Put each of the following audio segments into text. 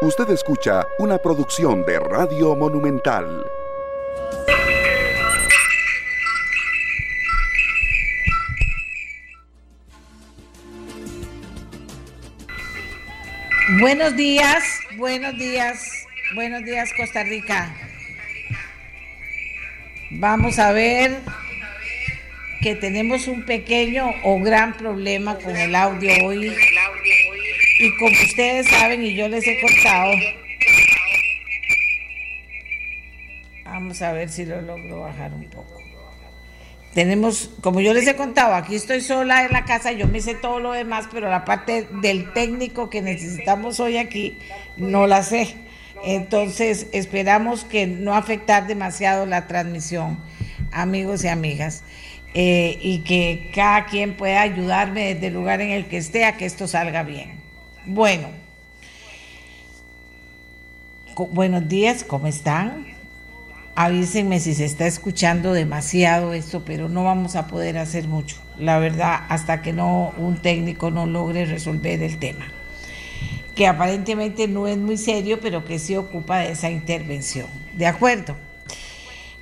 Usted escucha una producción de Radio Monumental. Buenos días, buenos días, buenos días Costa Rica. Vamos a ver que tenemos un pequeño o gran problema con el audio hoy. Y como ustedes saben y yo les he contado, vamos a ver si lo logro bajar un poco. Tenemos, como yo les he contado, aquí estoy sola en la casa, yo me sé todo lo demás, pero la parte del técnico que necesitamos hoy aquí no la sé. Entonces esperamos que no afectar demasiado la transmisión, amigos y amigas, eh, y que cada quien pueda ayudarme desde el lugar en el que esté a que esto salga bien. Bueno, buenos días, ¿cómo están? Avísenme si se está escuchando demasiado esto, pero no vamos a poder hacer mucho, la verdad, hasta que no un técnico no logre resolver el tema, que aparentemente no es muy serio, pero que sí ocupa de esa intervención. ¿De acuerdo?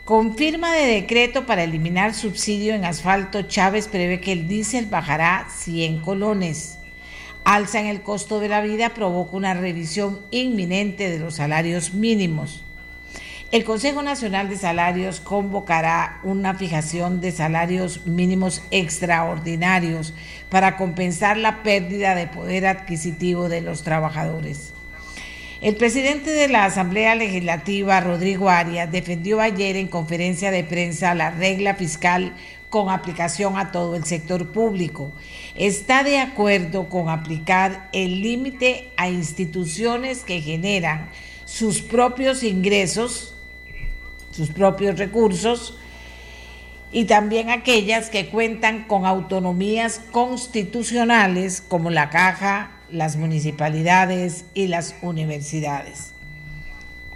Con firma de decreto para eliminar subsidio en asfalto, Chávez prevé que el diésel bajará 100 colones alza en el costo de la vida provoca una revisión inminente de los salarios mínimos. El Consejo Nacional de Salarios convocará una fijación de salarios mínimos extraordinarios para compensar la pérdida de poder adquisitivo de los trabajadores. El presidente de la Asamblea Legislativa, Rodrigo Arias, defendió ayer en conferencia de prensa la regla fiscal con aplicación a todo el sector público. Está de acuerdo con aplicar el límite a instituciones que generan sus propios ingresos, sus propios recursos, y también aquellas que cuentan con autonomías constitucionales como la caja, las municipalidades y las universidades.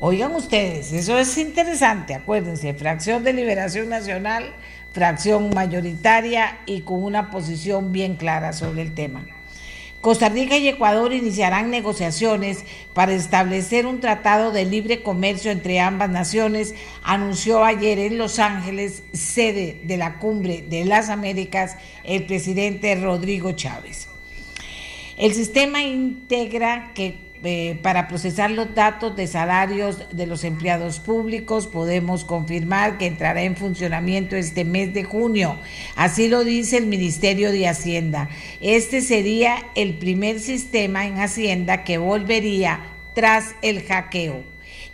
Oigan ustedes, eso es interesante, acuérdense, fracción de liberación nacional fracción mayoritaria y con una posición bien clara sobre el tema. Costa Rica y Ecuador iniciarán negociaciones para establecer un tratado de libre comercio entre ambas naciones, anunció ayer en Los Ángeles, sede de la Cumbre de las Américas, el presidente Rodrigo Chávez. El sistema integra que eh, para procesar los datos de salarios de los empleados públicos. Podemos confirmar que entrará en funcionamiento este mes de junio. Así lo dice el Ministerio de Hacienda. Este sería el primer sistema en Hacienda que volvería tras el hackeo.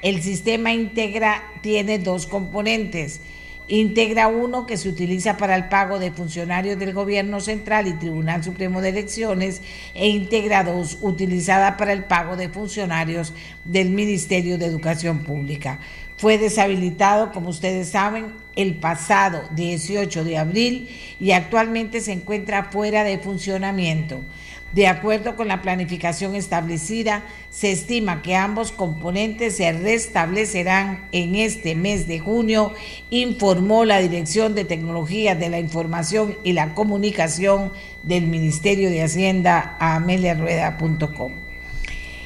El sistema integra tiene dos componentes Integra uno que se utiliza para el pago de funcionarios del Gobierno Central y Tribunal Supremo de Elecciones e integra dos utilizada para el pago de funcionarios del Ministerio de Educación Pública. Fue deshabilitado, como ustedes saben, el pasado 18 de abril y actualmente se encuentra fuera de funcionamiento. De acuerdo con la planificación establecida, se estima que ambos componentes se restablecerán en este mes de junio, informó la Dirección de Tecnologías de la Información y la Comunicación del Ministerio de Hacienda a ameliarueda.com.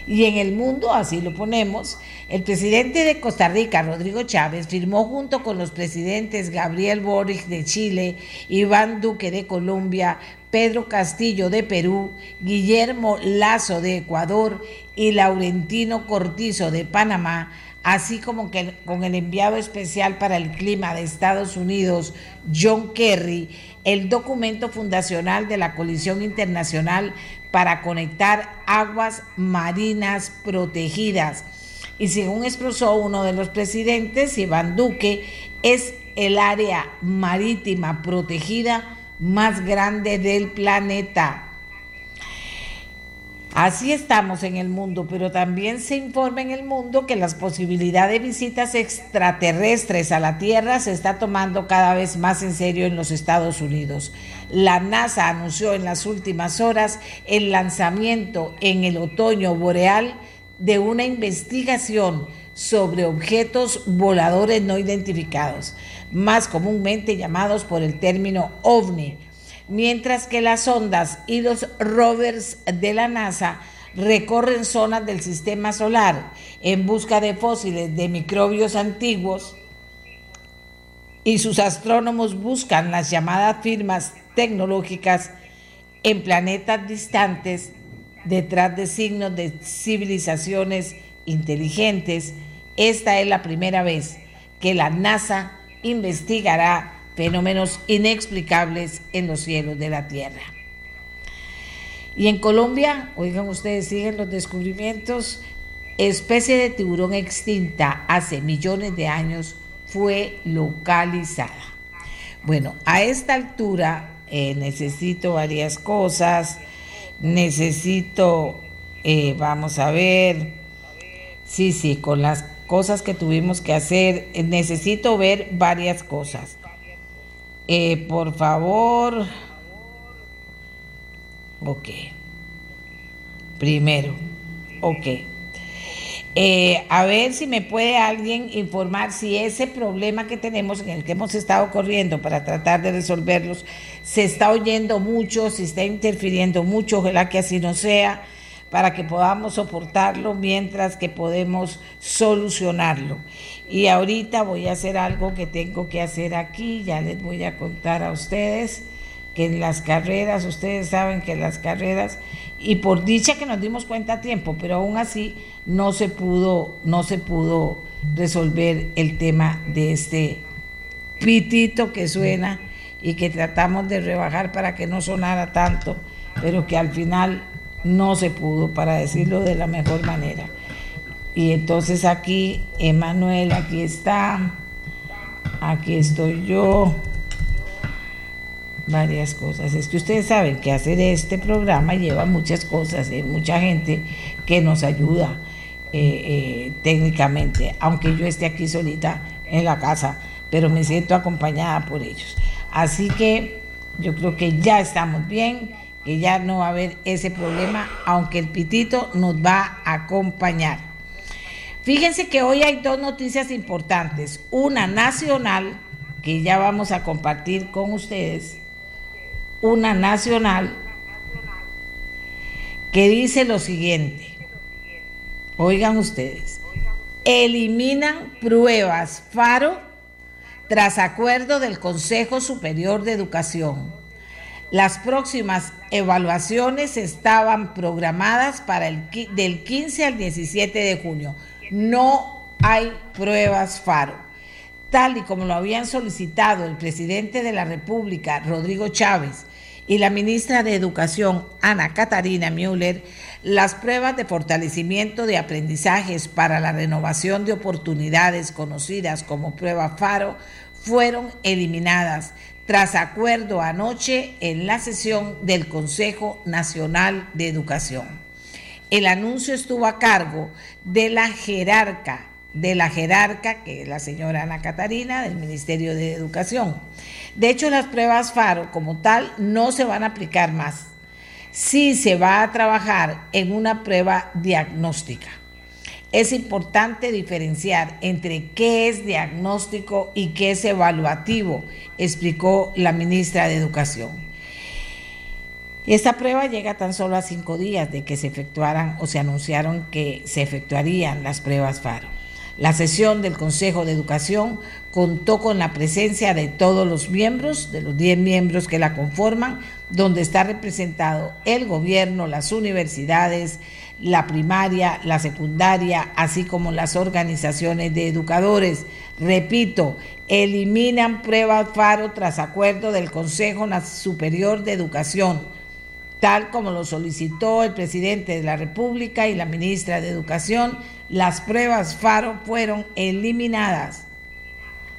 Y en el mundo, así lo ponemos, el presidente de Costa Rica, Rodrigo Chávez, firmó junto con los presidentes Gabriel Boric de Chile, Iván Duque de Colombia, Pedro Castillo de Perú, Guillermo Lazo de Ecuador y Laurentino Cortizo de Panamá, así como con el enviado especial para el clima de Estados Unidos, John Kerry, el documento fundacional de la Coalición Internacional para conectar aguas marinas protegidas. Y según expresó uno de los presidentes, Iván Duque, es el área marítima protegida más grande del planeta. Así estamos en el mundo, pero también se informa en el mundo que las posibilidades de visitas extraterrestres a la Tierra se está tomando cada vez más en serio en los Estados Unidos. La NASA anunció en las últimas horas el lanzamiento en el otoño boreal de una investigación sobre objetos voladores no identificados más comúnmente llamados por el término ovni. mientras que las ondas y los rovers de la NASA recorren zonas del sistema solar en busca de fósiles de microbios antiguos y sus astrónomos buscan las llamadas firmas tecnológicas en planetas distantes detrás de signos de civilizaciones inteligentes, esta es la primera vez que la NASA investigará fenómenos inexplicables en los cielos de la Tierra. Y en Colombia, oigan ustedes, siguen los descubrimientos, especie de tiburón extinta hace millones de años fue localizada. Bueno, a esta altura eh, necesito varias cosas, necesito, eh, vamos a ver, sí, sí, con las cosas que tuvimos que hacer, eh, necesito ver varias cosas. por favor, ok, primero, ok. Eh, a ver si me puede alguien informar si ese problema que tenemos, en el que hemos estado corriendo para tratar de resolverlos, se está oyendo mucho, si está interfiriendo mucho, ojalá que así no sea, para que podamos soportarlo mientras que podemos solucionarlo. Y ahorita voy a hacer algo que tengo que hacer aquí, ya les voy a contar a ustedes que en las carreras, ustedes saben que en las carreras y por dicha que nos dimos cuenta a tiempo, pero aún así no se pudo, no se pudo resolver el tema de este pitito que suena y que tratamos de rebajar para que no sonara tanto, pero que al final no se pudo, para decirlo de la mejor manera. Y entonces aquí, Emanuel, aquí está, aquí estoy yo varias cosas. Es que ustedes saben que hacer este programa lleva muchas cosas, hay mucha gente que nos ayuda eh, eh, técnicamente, aunque yo esté aquí solita en la casa, pero me siento acompañada por ellos. Así que yo creo que ya estamos bien, que ya no va a haber ese problema, aunque el pitito nos va a acompañar. Fíjense que hoy hay dos noticias importantes, una nacional que ya vamos a compartir con ustedes una nacional que dice lo siguiente. Oigan ustedes, eliminan pruebas FARO tras acuerdo del Consejo Superior de Educación. Las próximas evaluaciones estaban programadas para el del 15 al 17 de junio. No hay pruebas FARO tal y como lo habían solicitado el presidente de la República, Rodrigo Chávez, y la ministra de Educación, Ana Catarina Müller, las pruebas de fortalecimiento de aprendizajes para la renovación de oportunidades conocidas como prueba FARO fueron eliminadas tras acuerdo anoche en la sesión del Consejo Nacional de Educación. El anuncio estuvo a cargo de la jerarca de la jerarca, que es la señora Ana Catarina, del Ministerio de Educación. De hecho, las pruebas FARO como tal no se van a aplicar más. Sí se va a trabajar en una prueba diagnóstica. Es importante diferenciar entre qué es diagnóstico y qué es evaluativo, explicó la ministra de Educación. Esta prueba llega tan solo a cinco días de que se efectuaran o se anunciaron que se efectuarían las pruebas FARO. La sesión del Consejo de Educación contó con la presencia de todos los miembros, de los 10 miembros que la conforman, donde está representado el gobierno, las universidades, la primaria, la secundaria, así como las organizaciones de educadores. Repito, eliminan pruebas FARO tras acuerdo del Consejo Superior de Educación, tal como lo solicitó el presidente de la República y la ministra de Educación las pruebas FARO fueron eliminadas.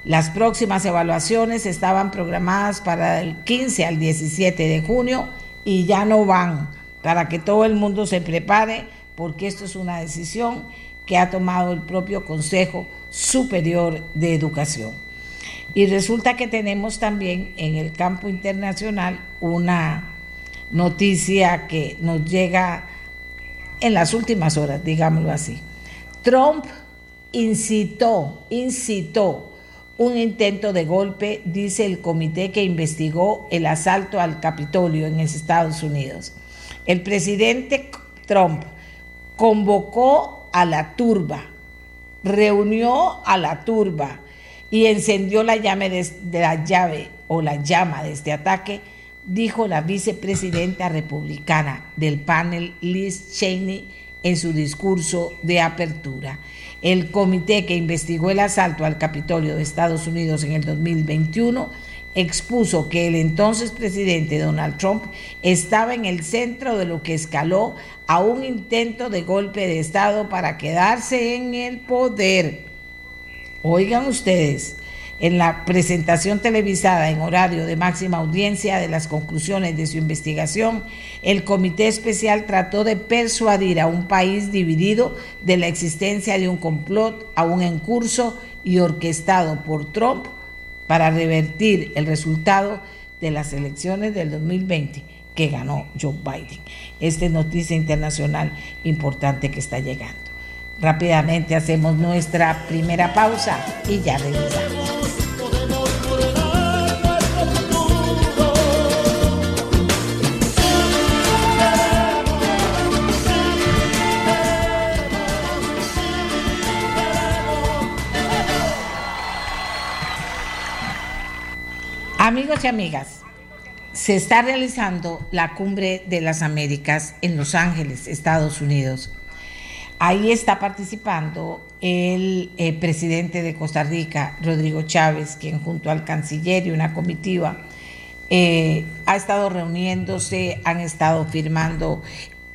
Las próximas evaluaciones estaban programadas para el 15 al 17 de junio y ya no van, para que todo el mundo se prepare, porque esto es una decisión que ha tomado el propio Consejo Superior de Educación. Y resulta que tenemos también en el campo internacional una noticia que nos llega en las últimas horas, digámoslo así. Trump incitó, incitó un intento de golpe, dice el comité que investigó el asalto al Capitolio en Estados Unidos. El presidente Trump convocó a la turba, reunió a la turba y encendió la llave de, la llave o la llama de este ataque, dijo la vicepresidenta republicana del panel Liz Cheney en su discurso de apertura. El comité que investigó el asalto al Capitolio de Estados Unidos en el 2021 expuso que el entonces presidente Donald Trump estaba en el centro de lo que escaló a un intento de golpe de Estado para quedarse en el poder. Oigan ustedes, en la presentación televisada en horario de máxima audiencia de las conclusiones de su investigación, el comité especial trató de persuadir a un país dividido de la existencia de un complot aún en curso y orquestado por Trump para revertir el resultado de las elecciones del 2020 que ganó Joe Biden. Esta es noticia internacional importante que está llegando. Rápidamente hacemos nuestra primera pausa y ya regresamos. Amigos y amigas, se está realizando la cumbre de las Américas en Los Ángeles, Estados Unidos. Ahí está participando el eh, presidente de Costa Rica, Rodrigo Chávez, quien junto al canciller y una comitiva eh, ha estado reuniéndose, han estado firmando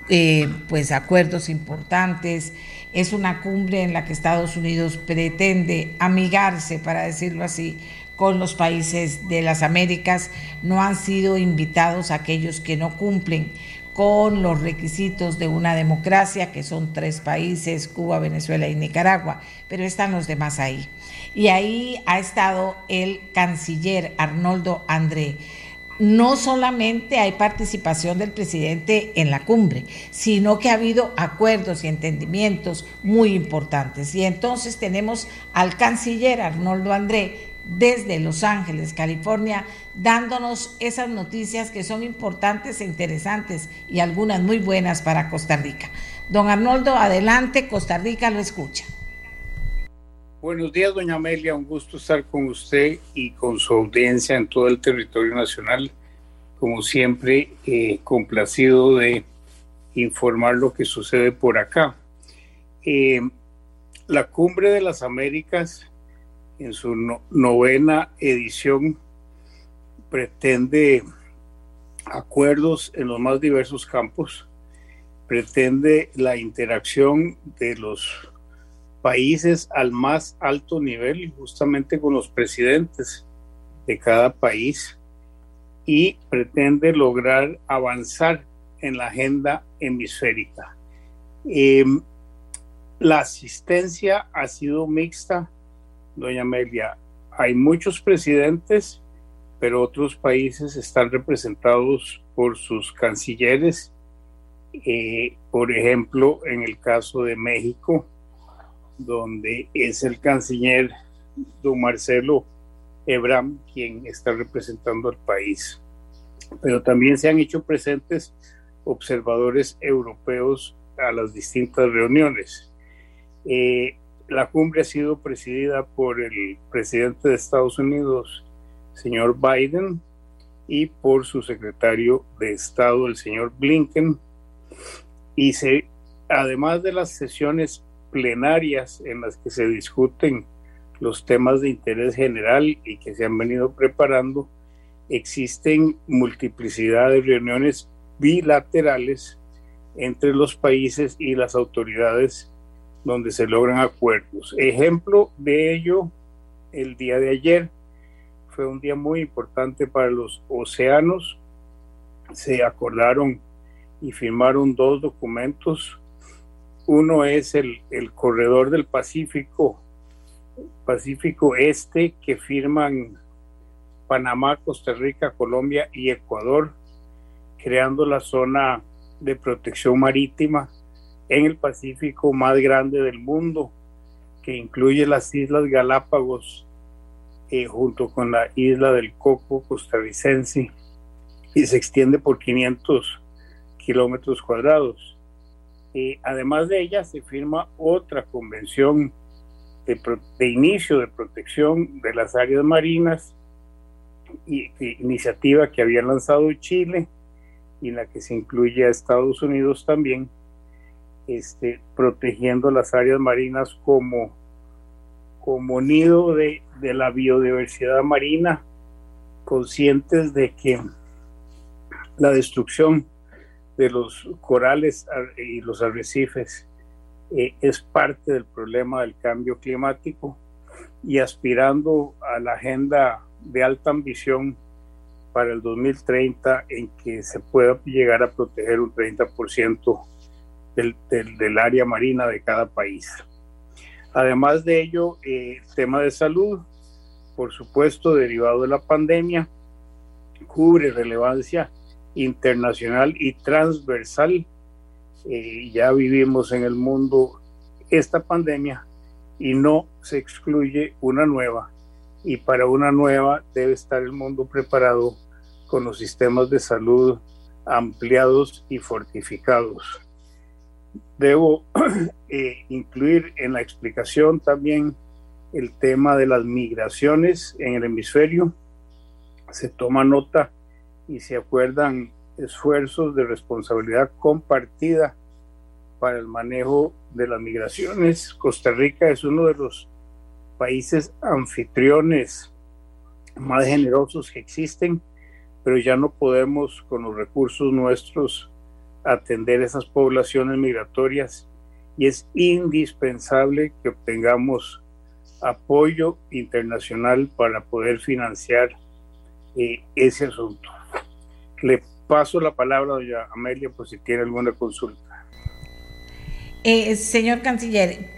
eh, pues acuerdos importantes. Es una cumbre en la que Estados Unidos pretende amigarse, para decirlo así, con los países de las Américas, no han sido invitados aquellos que no cumplen con los requisitos de una democracia, que son tres países, Cuba, Venezuela y Nicaragua, pero están los demás ahí. Y ahí ha estado el canciller Arnoldo André. No solamente hay participación del presidente en la cumbre, sino que ha habido acuerdos y entendimientos muy importantes. Y entonces tenemos al canciller Arnoldo André desde Los Ángeles, California, dándonos esas noticias que son importantes e interesantes y algunas muy buenas para Costa Rica. Don Arnoldo, adelante, Costa Rica lo escucha. Buenos días, doña Amelia, un gusto estar con usted y con su audiencia en todo el territorio nacional. Como siempre, eh, complacido de informar lo que sucede por acá. Eh, la Cumbre de las Américas en su novena edición pretende acuerdos en los más diversos campos, pretende la interacción de los países al más alto nivel, justamente con los presidentes de cada país, y pretende lograr avanzar en la agenda hemisférica. Em, la asistencia ha sido mixta doña Amelia, hay muchos presidentes, pero otros países están representados por sus cancilleres. Eh, por ejemplo, en el caso de México, donde es el canciller don Marcelo Ebram quien está representando al país. Pero también se han hecho presentes observadores europeos a las distintas reuniones. Eh, la cumbre ha sido presidida por el presidente de Estados Unidos, señor Biden, y por su secretario de Estado, el señor Blinken. Y se, además de las sesiones plenarias en las que se discuten los temas de interés general y que se han venido preparando, existen multiplicidad de reuniones bilaterales entre los países y las autoridades donde se logran acuerdos. Ejemplo de ello, el día de ayer fue un día muy importante para los océanos. Se acordaron y firmaron dos documentos. Uno es el, el corredor del Pacífico, Pacífico Este, que firman Panamá, Costa Rica, Colombia y Ecuador, creando la zona de protección marítima en el Pacífico más grande del mundo, que incluye las Islas Galápagos eh, junto con la isla del Coco costarricense y se extiende por 500 kilómetros cuadrados. Eh, además de ella, se firma otra convención de, de, inicio de protección de las áreas marinas, y, iniciativa que había lanzado Chile y en la que se incluye a Estados Unidos también, este, protegiendo las áreas marinas como, como nido de, de la biodiversidad marina, conscientes de que la destrucción de los corales y los arrecifes eh, es parte del problema del cambio climático y aspirando a la agenda de alta ambición para el 2030 en que se pueda llegar a proteger un 30% del, área marina de cada país. Además de ello, eh, tema de salud, por supuesto, derivado de la pandemia, cubre relevancia internacional y transversal. Eh, ya vivimos en el mundo esta pandemia y no se excluye una nueva. Y para una nueva debe estar el mundo preparado con los sistemas de salud ampliados y fortificados. Debo eh, incluir en la explicación también el tema de las migraciones en el hemisferio. Se toma nota y se acuerdan esfuerzos de responsabilidad compartida para el manejo de las migraciones. Costa Rica es uno de los países anfitriones más generosos que existen, pero ya no podemos con los recursos nuestros atender esas poblaciones migratorias y es indispensable que obtengamos apoyo internacional para poder financiar eh, ese asunto. Le paso la palabra a doña Amelia por si tiene alguna consulta. Eh, señor canciller,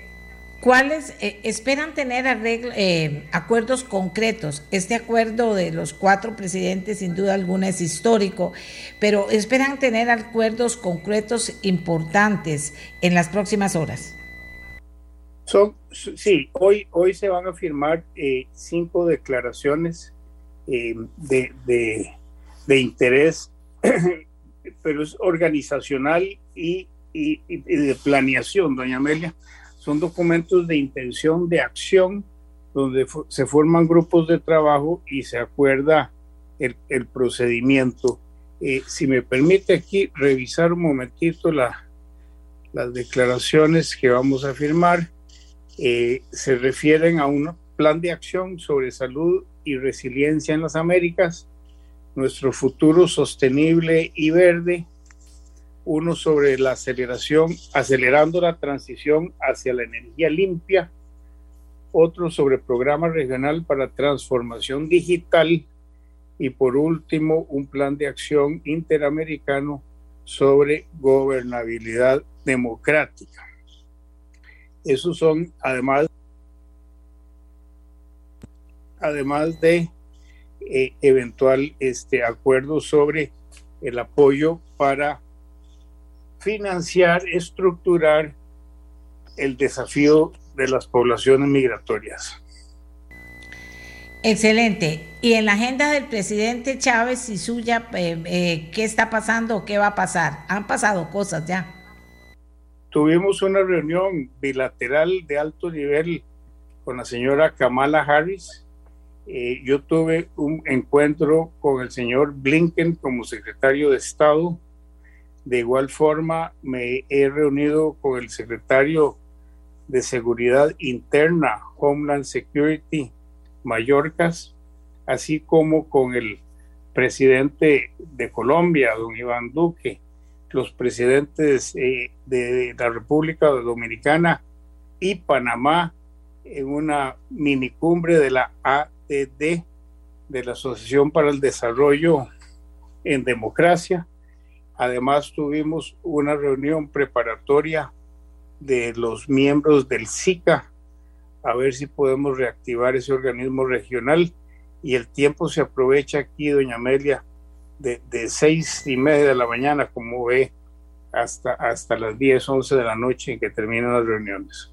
¿cuáles eh, esperan tener arreglo, eh, acuerdos concretos? Este acuerdo de los cuatro presidentes sin duda alguna es histórico, pero esperan tener acuerdos concretos importantes en las próximas horas. Son, sí, hoy, hoy se van a firmar eh, cinco declaraciones eh, de, de interés, pero es organizacional y, y, y, de planeación, doña Amelia. Son documentos de intención de acción donde se forman grupos de trabajo y se acuerda el, el procedimiento. Eh, si me permite aquí revisar un momentito la, las declaraciones que vamos a firmar, eh, se refieren a un plan de acción sobre salud y resiliencia en las Américas, nuestro futuro sostenible y verde, uno sobre la aceleración, acelerando la transición hacia la energía limpia, otro sobre programa regional para transformación digital y por último un plan de acción interamericano sobre gobernabilidad democrática. Esos son además además de eh, eventual este acuerdo sobre el apoyo para financiar, estructurar el desafío de las poblaciones migratorias. Excelente. Y en la agenda del presidente Chávez y suya, eh, eh, ¿qué está pasando o qué va a pasar? Han pasado cosas ya. Tuvimos una reunión bilateral de alto nivel con la señora Kamala Harris, eh, yo tuve un encuentro con el señor Blinken como secretario de Estado. De igual forma, me he reunido con el secretario de Seguridad Interna, Homeland Security, Mallorcas, así como con el presidente de Colombia, don Iván Duque, los presidentes eh, de la República Dominicana y Panamá en una minicumbre de la A de, de la Asociación para el Desarrollo en Democracia. Además tuvimos una reunión preparatoria de los miembros del SICA a ver si podemos reactivar ese organismo regional y el tiempo se aprovecha aquí, doña Amelia, de, de seis y media de la mañana, como ve, hasta, hasta las 10, 11 de la noche en que terminan las reuniones.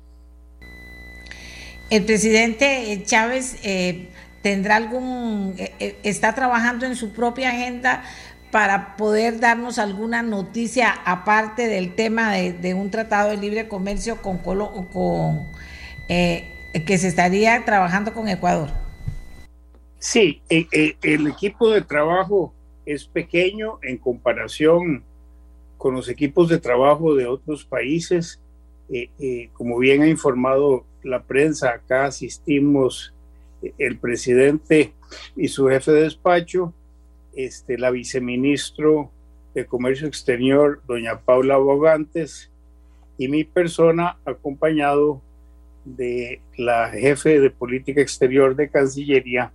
El presidente Chávez eh, ¿Tendrá algún, eh, eh, está trabajando en su propia agenda para poder darnos alguna noticia aparte del tema de, un tratado de libre comercio con, con eh, que se estaría trabajando con Ecuador? Sí, el equipo de trabajo es pequeño en comparación con los equipos de trabajo de otros países. como bien ha informado la prensa, acá asistimos el presidente y su jefe de despacho, este, la viceministro de Comercio Exterior, doña Paula Bogantes, y mi persona acompañado de la jefe de política exterior de Cancillería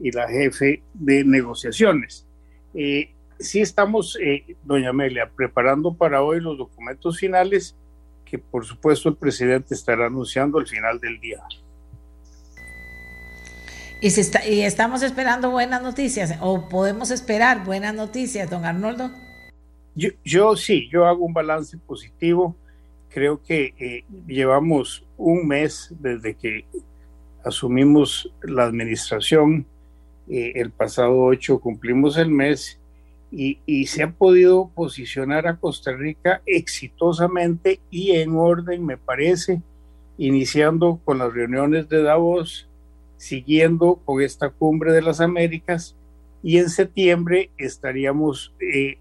y la jefe de negociaciones. Eh, sí estamos, eh, doña Amelia, preparando para hoy los documentos finales que por supuesto el presidente estará anunciando al final del día. Y, está, y estamos esperando buenas noticias, o podemos esperar buenas noticias, don Arnoldo. Yo, yo sí, yo hago un balance positivo. Creo que eh, llevamos un mes desde que asumimos la administración. Eh, el pasado 8 cumplimos el mes y, y, se ha podido posicionar a Costa Rica exitosamente y en orden, me parece, iniciando con las reuniones de Davos, siguiendo con esta cumbre de las Américas y en septiembre estaríamos eh,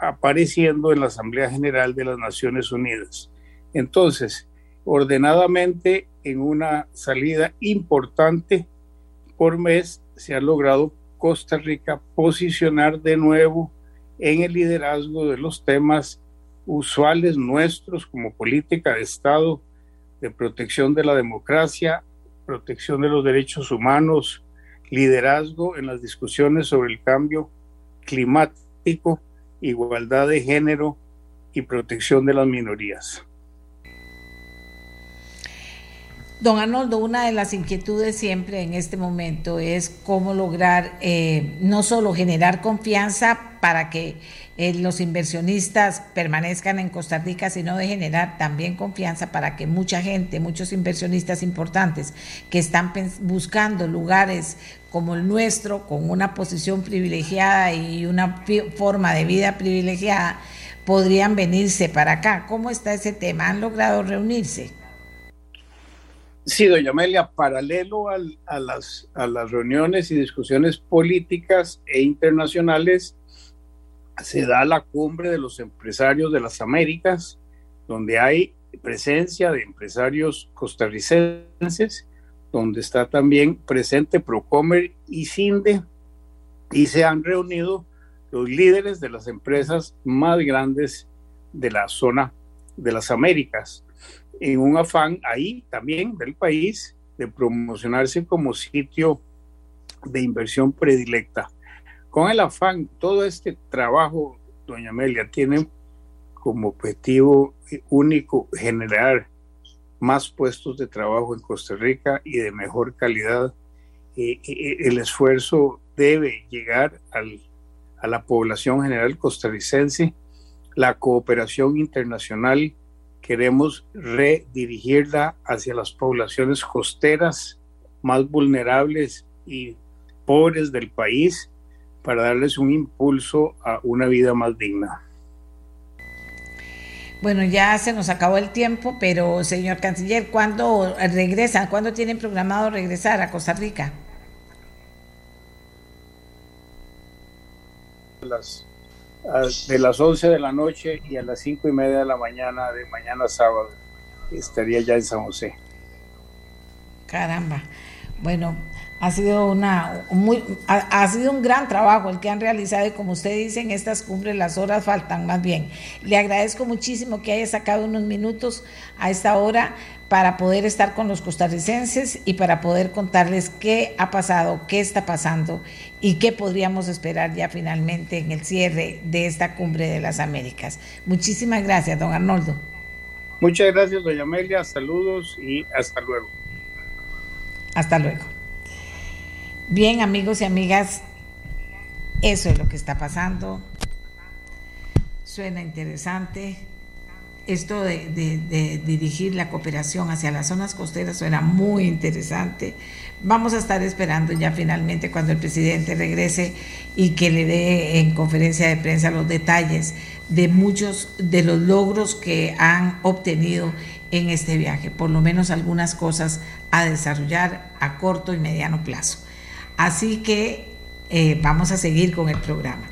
apareciendo en la Asamblea General de las Naciones Unidas. Entonces, ordenadamente, en una salida importante por mes, se ha logrado Costa Rica posicionar de nuevo en el liderazgo de los temas usuales nuestros como política de Estado, de protección de la democracia, protección de los derechos humanos, liderazgo en las discusiones sobre el cambio climático, igualdad de género y protección de las minorías. Don Arnoldo, una de las inquietudes siempre en este momento es cómo lograr eh, no solo generar confianza para que eh, los inversionistas permanezcan en Costa Rica, sino de generar también confianza para que mucha gente, muchos inversionistas importantes que están buscando lugares como el nuestro, con una posición privilegiada y una forma de vida privilegiada, podrían venirse para acá. ¿Cómo está ese tema? ¿Han logrado reunirse? Sí, doña Amelia, paralelo a, las, a las reuniones y discusiones políticas e internacionales, se da la cumbre de los empresarios de las Américas, donde hay presencia de empresarios costarricenses, donde está también presente Procomer y CINDE, y se han reunido los líderes de las empresas más grandes de la zona de las Américas en un afán ahí también del país de promocionarse como sitio de inversión predilecta. Con el afán, todo este trabajo, doña Amelia, tiene como objetivo único generar más puestos de trabajo en Costa Rica y de mejor calidad. Eh, eh, el esfuerzo debe llegar al, a la población general costarricense. La cooperación internacional queremos redirigirla hacia las poblaciones costeras más vulnerables y pobres del país para darles un impulso a una vida más digna. Bueno, ya se nos acabó el tiempo, pero señor canciller, ¿cuándo regresan? ¿Cuándo tienen programado regresar a Costa Rica? Las de las 11 de la noche y a las 5 y media de la mañana de mañana sábado estaría ya en San José. Caramba. Bueno, ha sido una muy ha, sido un gran trabajo el que han realizado y como usted dice en estas cumbres las horas faltan más bien. Le agradezco muchísimo que haya sacado unos minutos a esta hora para poder estar con los costarricenses y para poder contarles qué ha pasado, qué está pasando y qué podríamos esperar ya finalmente en el cierre de esta cumbre de las Américas. Muchísimas gracias, don Arnoldo. Muchas gracias, doña Amelia. Saludos y hasta luego. Hasta luego. Bien, amigos y amigas, eso es lo que está pasando. Suena interesante. Esto de, dirigir la cooperación hacia las zonas costeras suena muy interesante. Vamos a estar esperando ya finalmente cuando el presidente regrese y que le dé en conferencia de prensa los detalles de muchos de los logros que han obtenido en este viaje, por lo menos algunas cosas a desarrollar a corto y mediano plazo. Así que eh, vamos a seguir con el programa.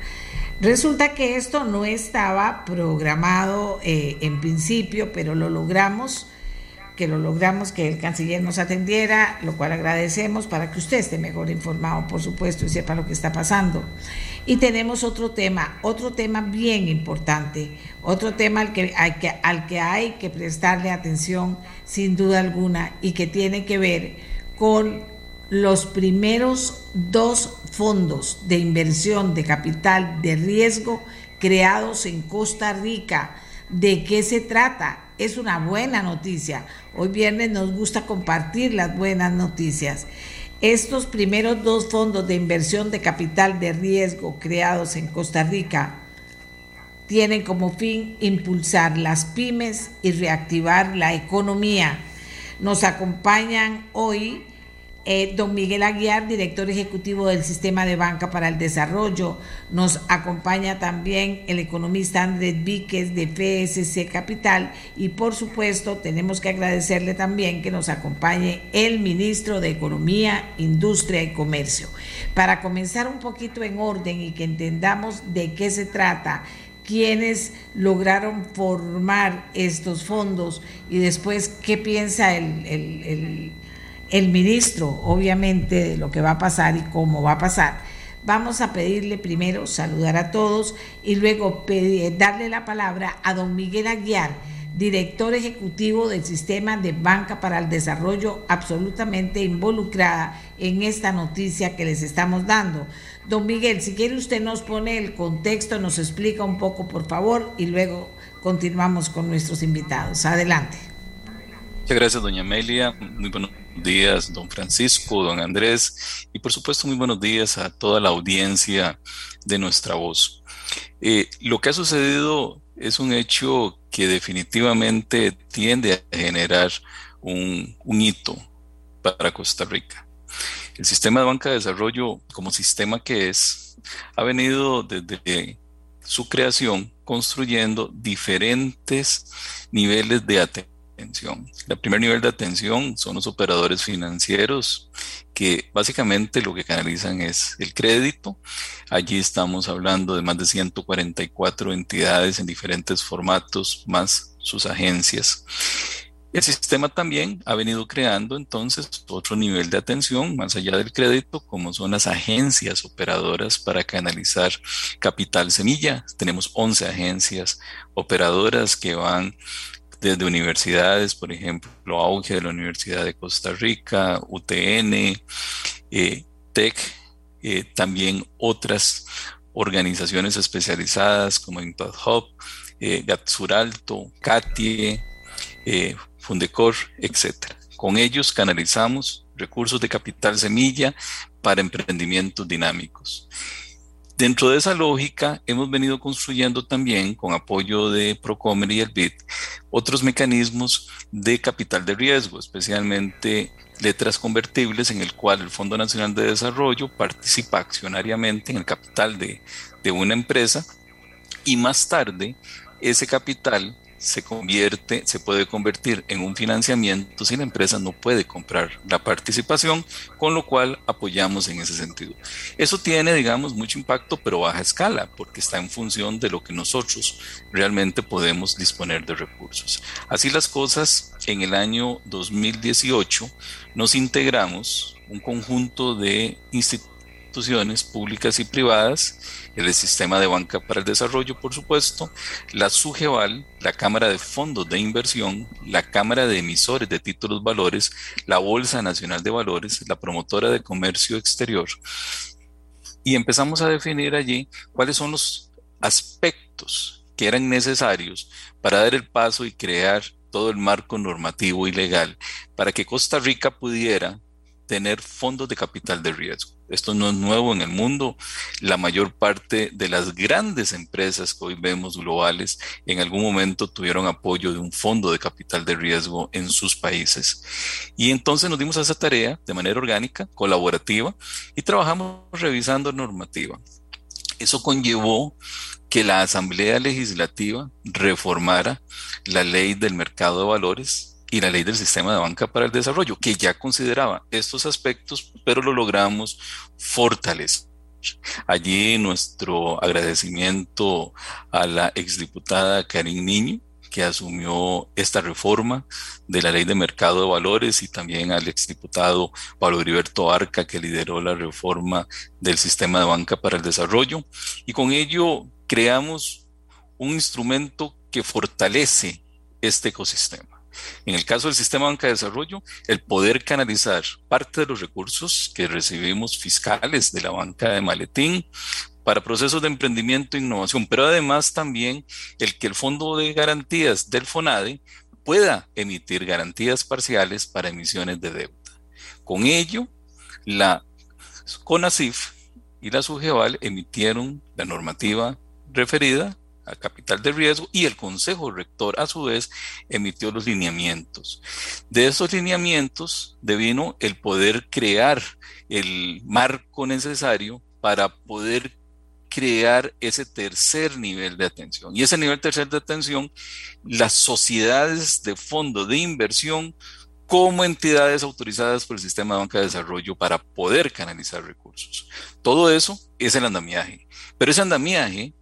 Resulta que esto no estaba programado eh, en principio, pero lo logramos, que lo logramos que el canciller nos atendiera, lo cual agradecemos para que usted esté mejor informado, por supuesto, y sepa lo que está pasando. Y tenemos otro tema, otro tema bien importante, otro tema al que hay que, al que, hay que prestarle atención sin duda alguna y que tiene que ver con los primeros dos fondos de inversión de capital de riesgo creados en Costa Rica. ¿De qué se trata? Es una buena noticia. Hoy viernes nos gusta compartir las buenas noticias. Estos primeros dos fondos de inversión de capital de riesgo creados en Costa Rica tienen como fin impulsar las pymes y reactivar la economía. Nos acompañan hoy eh, don Miguel Aguiar, director ejecutivo del Sistema de Banca para el Desarrollo. Nos acompaña también el economista Andrés Víquez de PSC Capital. Y por supuesto, tenemos que agradecerle también que nos acompañe el ministro de Economía, Industria y Comercio. Para comenzar un poquito en orden y que entendamos de qué se trata quiénes lograron formar estos fondos y después qué piensa el ministro, obviamente, de lo que va a pasar y cómo va a pasar. Vamos a pedirle primero saludar a todos y luego darle la palabra a don Miguel Aguiar, director ejecutivo del Sistema de Banca para el Desarrollo, absolutamente involucrada en esta noticia que les estamos dando. Don Miguel, si quiere usted nos pone el contexto, nos explica un poco, por favor, y luego continuamos con nuestros invitados. Adelante. Muchas gracias, doña Amelia. Muy buenos días, don Francisco, don Andrés, y por supuesto muy buenos días a toda la audiencia de nuestra voz. Eh, lo que ha sucedido es un hecho que definitivamente tiende a generar un, un hito para Costa Rica. El sistema de banca de desarrollo, como sistema que es, ha venido desde su creación construyendo diferentes niveles de atención el primer nivel de atención son los operadores financieros que básicamente lo que canalizan es el crédito. Allí estamos hablando de más de 144 entidades en diferentes formatos, más sus agencias. El sistema también ha venido creando entonces otro nivel de atención más allá del crédito, como son las agencias operadoras para canalizar capital semilla. Tenemos 11 agencias operadoras que van desde universidades, por ejemplo, Auge de la Universidad de Costa Rica, UTN, eh, TEC, eh, también otras organizaciones especializadas como Impact Hub, eh, Gatsuralto, CATIE, eh, Fundecor, etc. Con ellos canalizamos recursos de capital semilla para emprendimientos dinámicos. Dentro de esa lógica, hemos venido construyendo también, con apoyo de Procomer y el BID, otros mecanismos de capital de riesgo, especialmente letras convertibles, en el cual el Fondo Nacional de Desarrollo participa accionariamente en el capital de, de una empresa. Y más tarde ese capital se convierte, se puede convertir en un financiamiento si la empresa no puede comprar la participación, con lo cual apoyamos en ese sentido. Eso tiene, digamos, mucho impacto, pero baja escala, porque está en función de lo que nosotros realmente podemos disponer de recursos. Así las cosas, en el año 2018 nos integramos un conjunto de instituciones públicas y privadas, el Sistema de Banca para el Desarrollo, por supuesto, la SUGEVAL, la Cámara de Fondos de Inversión, la Cámara de Emisores de Títulos Valores, la Bolsa Nacional de Valores, la Promotora de Comercio Exterior. Y empezamos a definir allí cuáles son los aspectos que eran necesarios para dar el paso y crear todo el marco normativo y legal para que Costa Rica pudiera tener fondos de capital de riesgo. Esto no es nuevo en el mundo. La mayor parte de las grandes empresas que hoy vemos globales en algún momento tuvieron apoyo de un fondo de capital de riesgo en sus países. Y entonces nos dimos a esa tarea de manera orgánica, colaborativa, y trabajamos revisando normativa. Eso conllevó que la Asamblea Legislativa reformara la ley del mercado de valores y la ley del sistema de banca para el desarrollo, que ya consideraba estos aspectos, pero lo logramos fortalecer. Allí nuestro agradecimiento a la exdiputada Karin Niño, que asumió esta reforma de la ley de mercado de valores y también al exdiputado Pablo Heriberto Arca, que lideró la reforma del sistema de banca para el desarrollo. Y con ello creamos un instrumento que fortalece este ecosistema. En el caso del sistema banca de desarrollo, el poder canalizar parte de los recursos que recibimos fiscales de la banca de maletín para procesos de emprendimiento e innovación, pero además también el que el Fondo de Garantías del FONADE pueda emitir garantías parciales para emisiones de deuda. Con ello, la CONACIF y la SUGEVAL emitieron la normativa referida a capital de riesgo y el Consejo Rector a su vez emitió los lineamientos. De esos lineamientos devino el poder crear el marco necesario para poder crear ese tercer nivel de atención. Y ese nivel tercer de atención, las sociedades de fondo de inversión como entidades autorizadas por el sistema de banca de desarrollo para poder canalizar recursos. Todo eso es el andamiaje. Pero ese andamiaje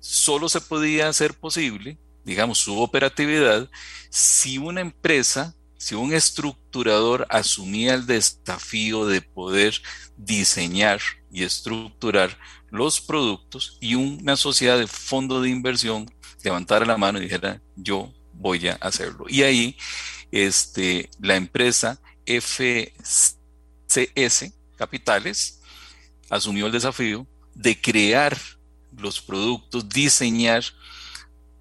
solo se podía hacer posible, digamos, su operatividad, si una empresa, si un estructurador asumía el desafío de poder diseñar y estructurar los productos y una sociedad de fondo de inversión levantara la mano y dijera, yo voy a hacerlo. Y ahí este, la empresa FCS Capitales asumió el desafío de crear los productos, diseñar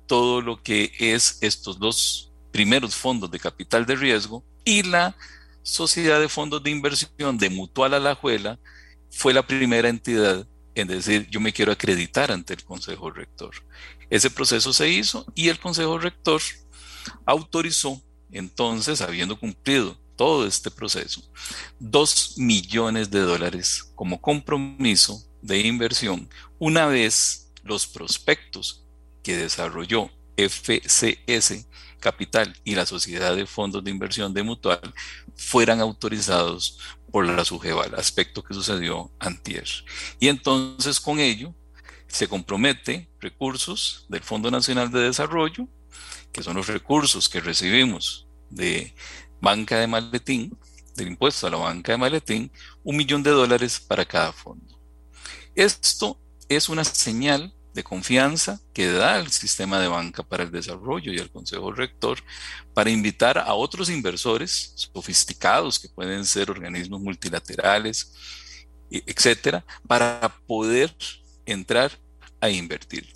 todo lo que es estos dos primeros fondos de capital de riesgo y la sociedad de fondos de inversión de Mutual Alajuela fue la primera entidad en decir yo me quiero acreditar ante el Consejo Rector. Ese proceso se hizo y el Consejo Rector autorizó entonces, habiendo cumplido todo este proceso, dos millones de dólares como compromiso de inversión una vez los prospectos que desarrolló FCS Capital y la Sociedad de Fondos de Inversión de Mutual fueran autorizados por la SUGEVAL, aspecto que sucedió antier. Y entonces con ello se compromete recursos del Fondo Nacional de Desarrollo, que son los recursos que recibimos de banca de maletín, del impuesto a la banca de maletín, un millón de dólares para cada fondo. Esto es una señal de confianza que da el sistema de banca para el desarrollo y el Consejo Rector para invitar a otros inversores sofisticados que pueden ser organismos multilaterales, e, etcétera, para poder entrar a invertir.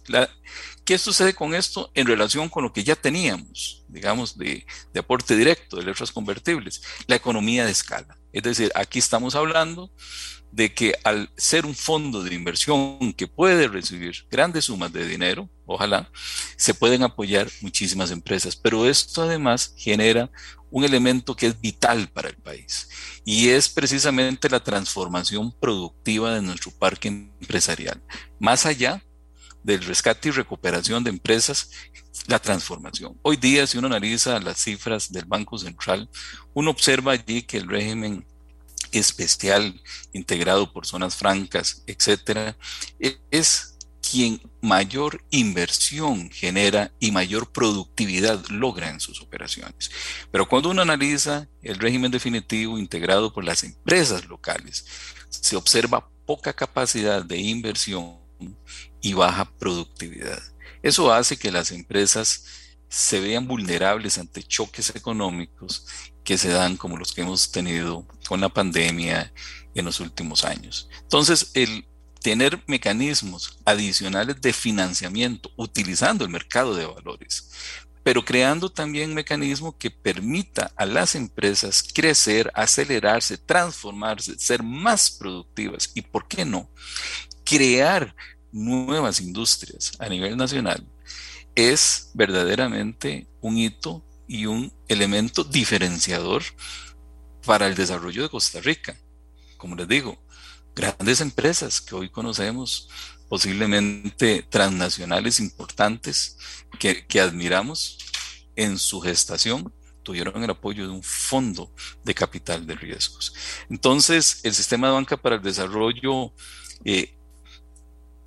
¿Qué sucede con esto en relación con lo que ya teníamos, digamos, de, de aporte directo de letras convertibles? La economía de escala. Es decir, aquí estamos hablando de que al ser un fondo de inversión que puede recibir grandes sumas de dinero, ojalá, se pueden apoyar muchísimas empresas. Pero esto además genera un elemento que es vital para el país y es precisamente la transformación productiva de nuestro parque empresarial. Más allá del rescate y recuperación de empresas, la transformación. Hoy día, si uno analiza las cifras del Banco Central, uno observa allí que el régimen especial integrado por zonas francas, etcétera, es quien mayor inversión genera y mayor productividad logra en sus operaciones. Pero cuando uno analiza el régimen definitivo integrado por las empresas locales, se observa poca capacidad de inversión y baja productividad. Eso hace que las empresas se vean vulnerables ante choques económicos que se dan como los que hemos tenido con la pandemia en los últimos años. Entonces, el tener mecanismos adicionales de financiamiento utilizando el mercado de valores pero creando también un mecanismo que permita a las empresas crecer, acelerarse, transformarse, ser más productivas y, ¿por qué no?, crear nuevas industrias a nivel nacional es verdaderamente un hito y un elemento diferenciador para el desarrollo de Costa Rica. Como les digo, grandes empresas que hoy conocemos, posiblemente transnacionales importantes, que, que admiramos en su gestación, tuvieron el apoyo de un fondo de capital de riesgos. Entonces, el sistema de banca para el desarrollo eh,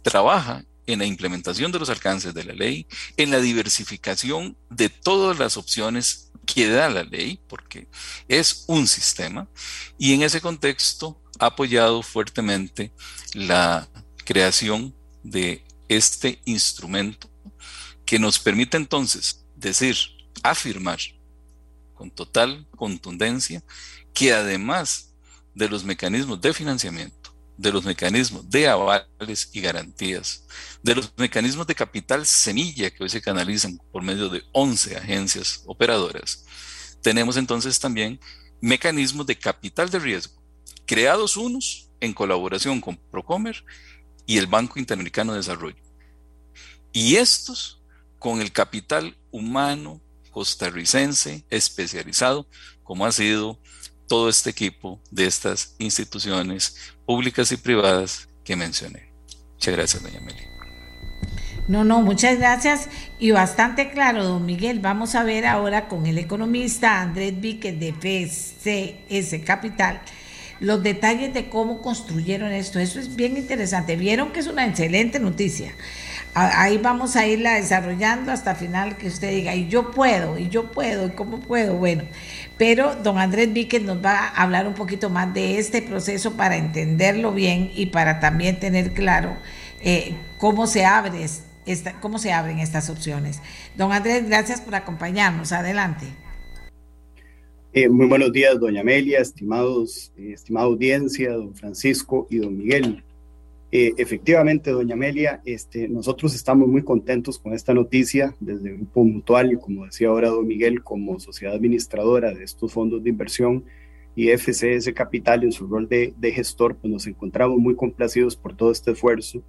trabaja en la implementación de los alcances de la ley, en la diversificación de todas las opciones que da la ley, porque es un sistema, y en ese contexto ha apoyado fuertemente la creación de este instrumento que nos permite entonces decir, afirmar con total contundencia que además de los mecanismos de financiamiento, de los mecanismos de avales y garantías, de los mecanismos de capital semilla que hoy se canalizan por medio de 11 agencias operadoras, tenemos entonces también mecanismos de capital de riesgo, creados unos en colaboración con Procomer y el Banco Interamericano de Desarrollo. Y estos con el capital humano costarricense especializado, como ha sido todo este equipo de estas instituciones públicas y privadas que mencioné. Muchas gracias, doña Meli. No, no, muchas gracias y bastante claro, don Miguel. Vamos a ver ahora con el economista Andrés Víquez de FCS Capital los detalles de cómo construyeron esto. Eso es bien interesante. Vieron que es una excelente noticia ahí vamos a irla desarrollando hasta final que usted diga, y yo puedo, y yo puedo, y cómo puedo, bueno. Pero don Andrés Víquez nos va a hablar un poquito más de este proceso para entenderlo bien y para también tener claro eh, cómo se cómo se abren estas opciones. Don Andrés, gracias por acompañarnos. Adelante. Eh, muy buenos días, doña Amelia, estimados, eh, estimada audiencia, don Francisco y don Miguel. Eh, efectivamente, doña Amelia, este, nosotros estamos muy contentos con esta noticia desde el Grupo Mutual y como decía ahora don Miguel, como sociedad administradora de estos fondos de inversión y FCS Capital en su rol de, de gestor, pues nos encontramos muy complacidos por todo este esfuerzo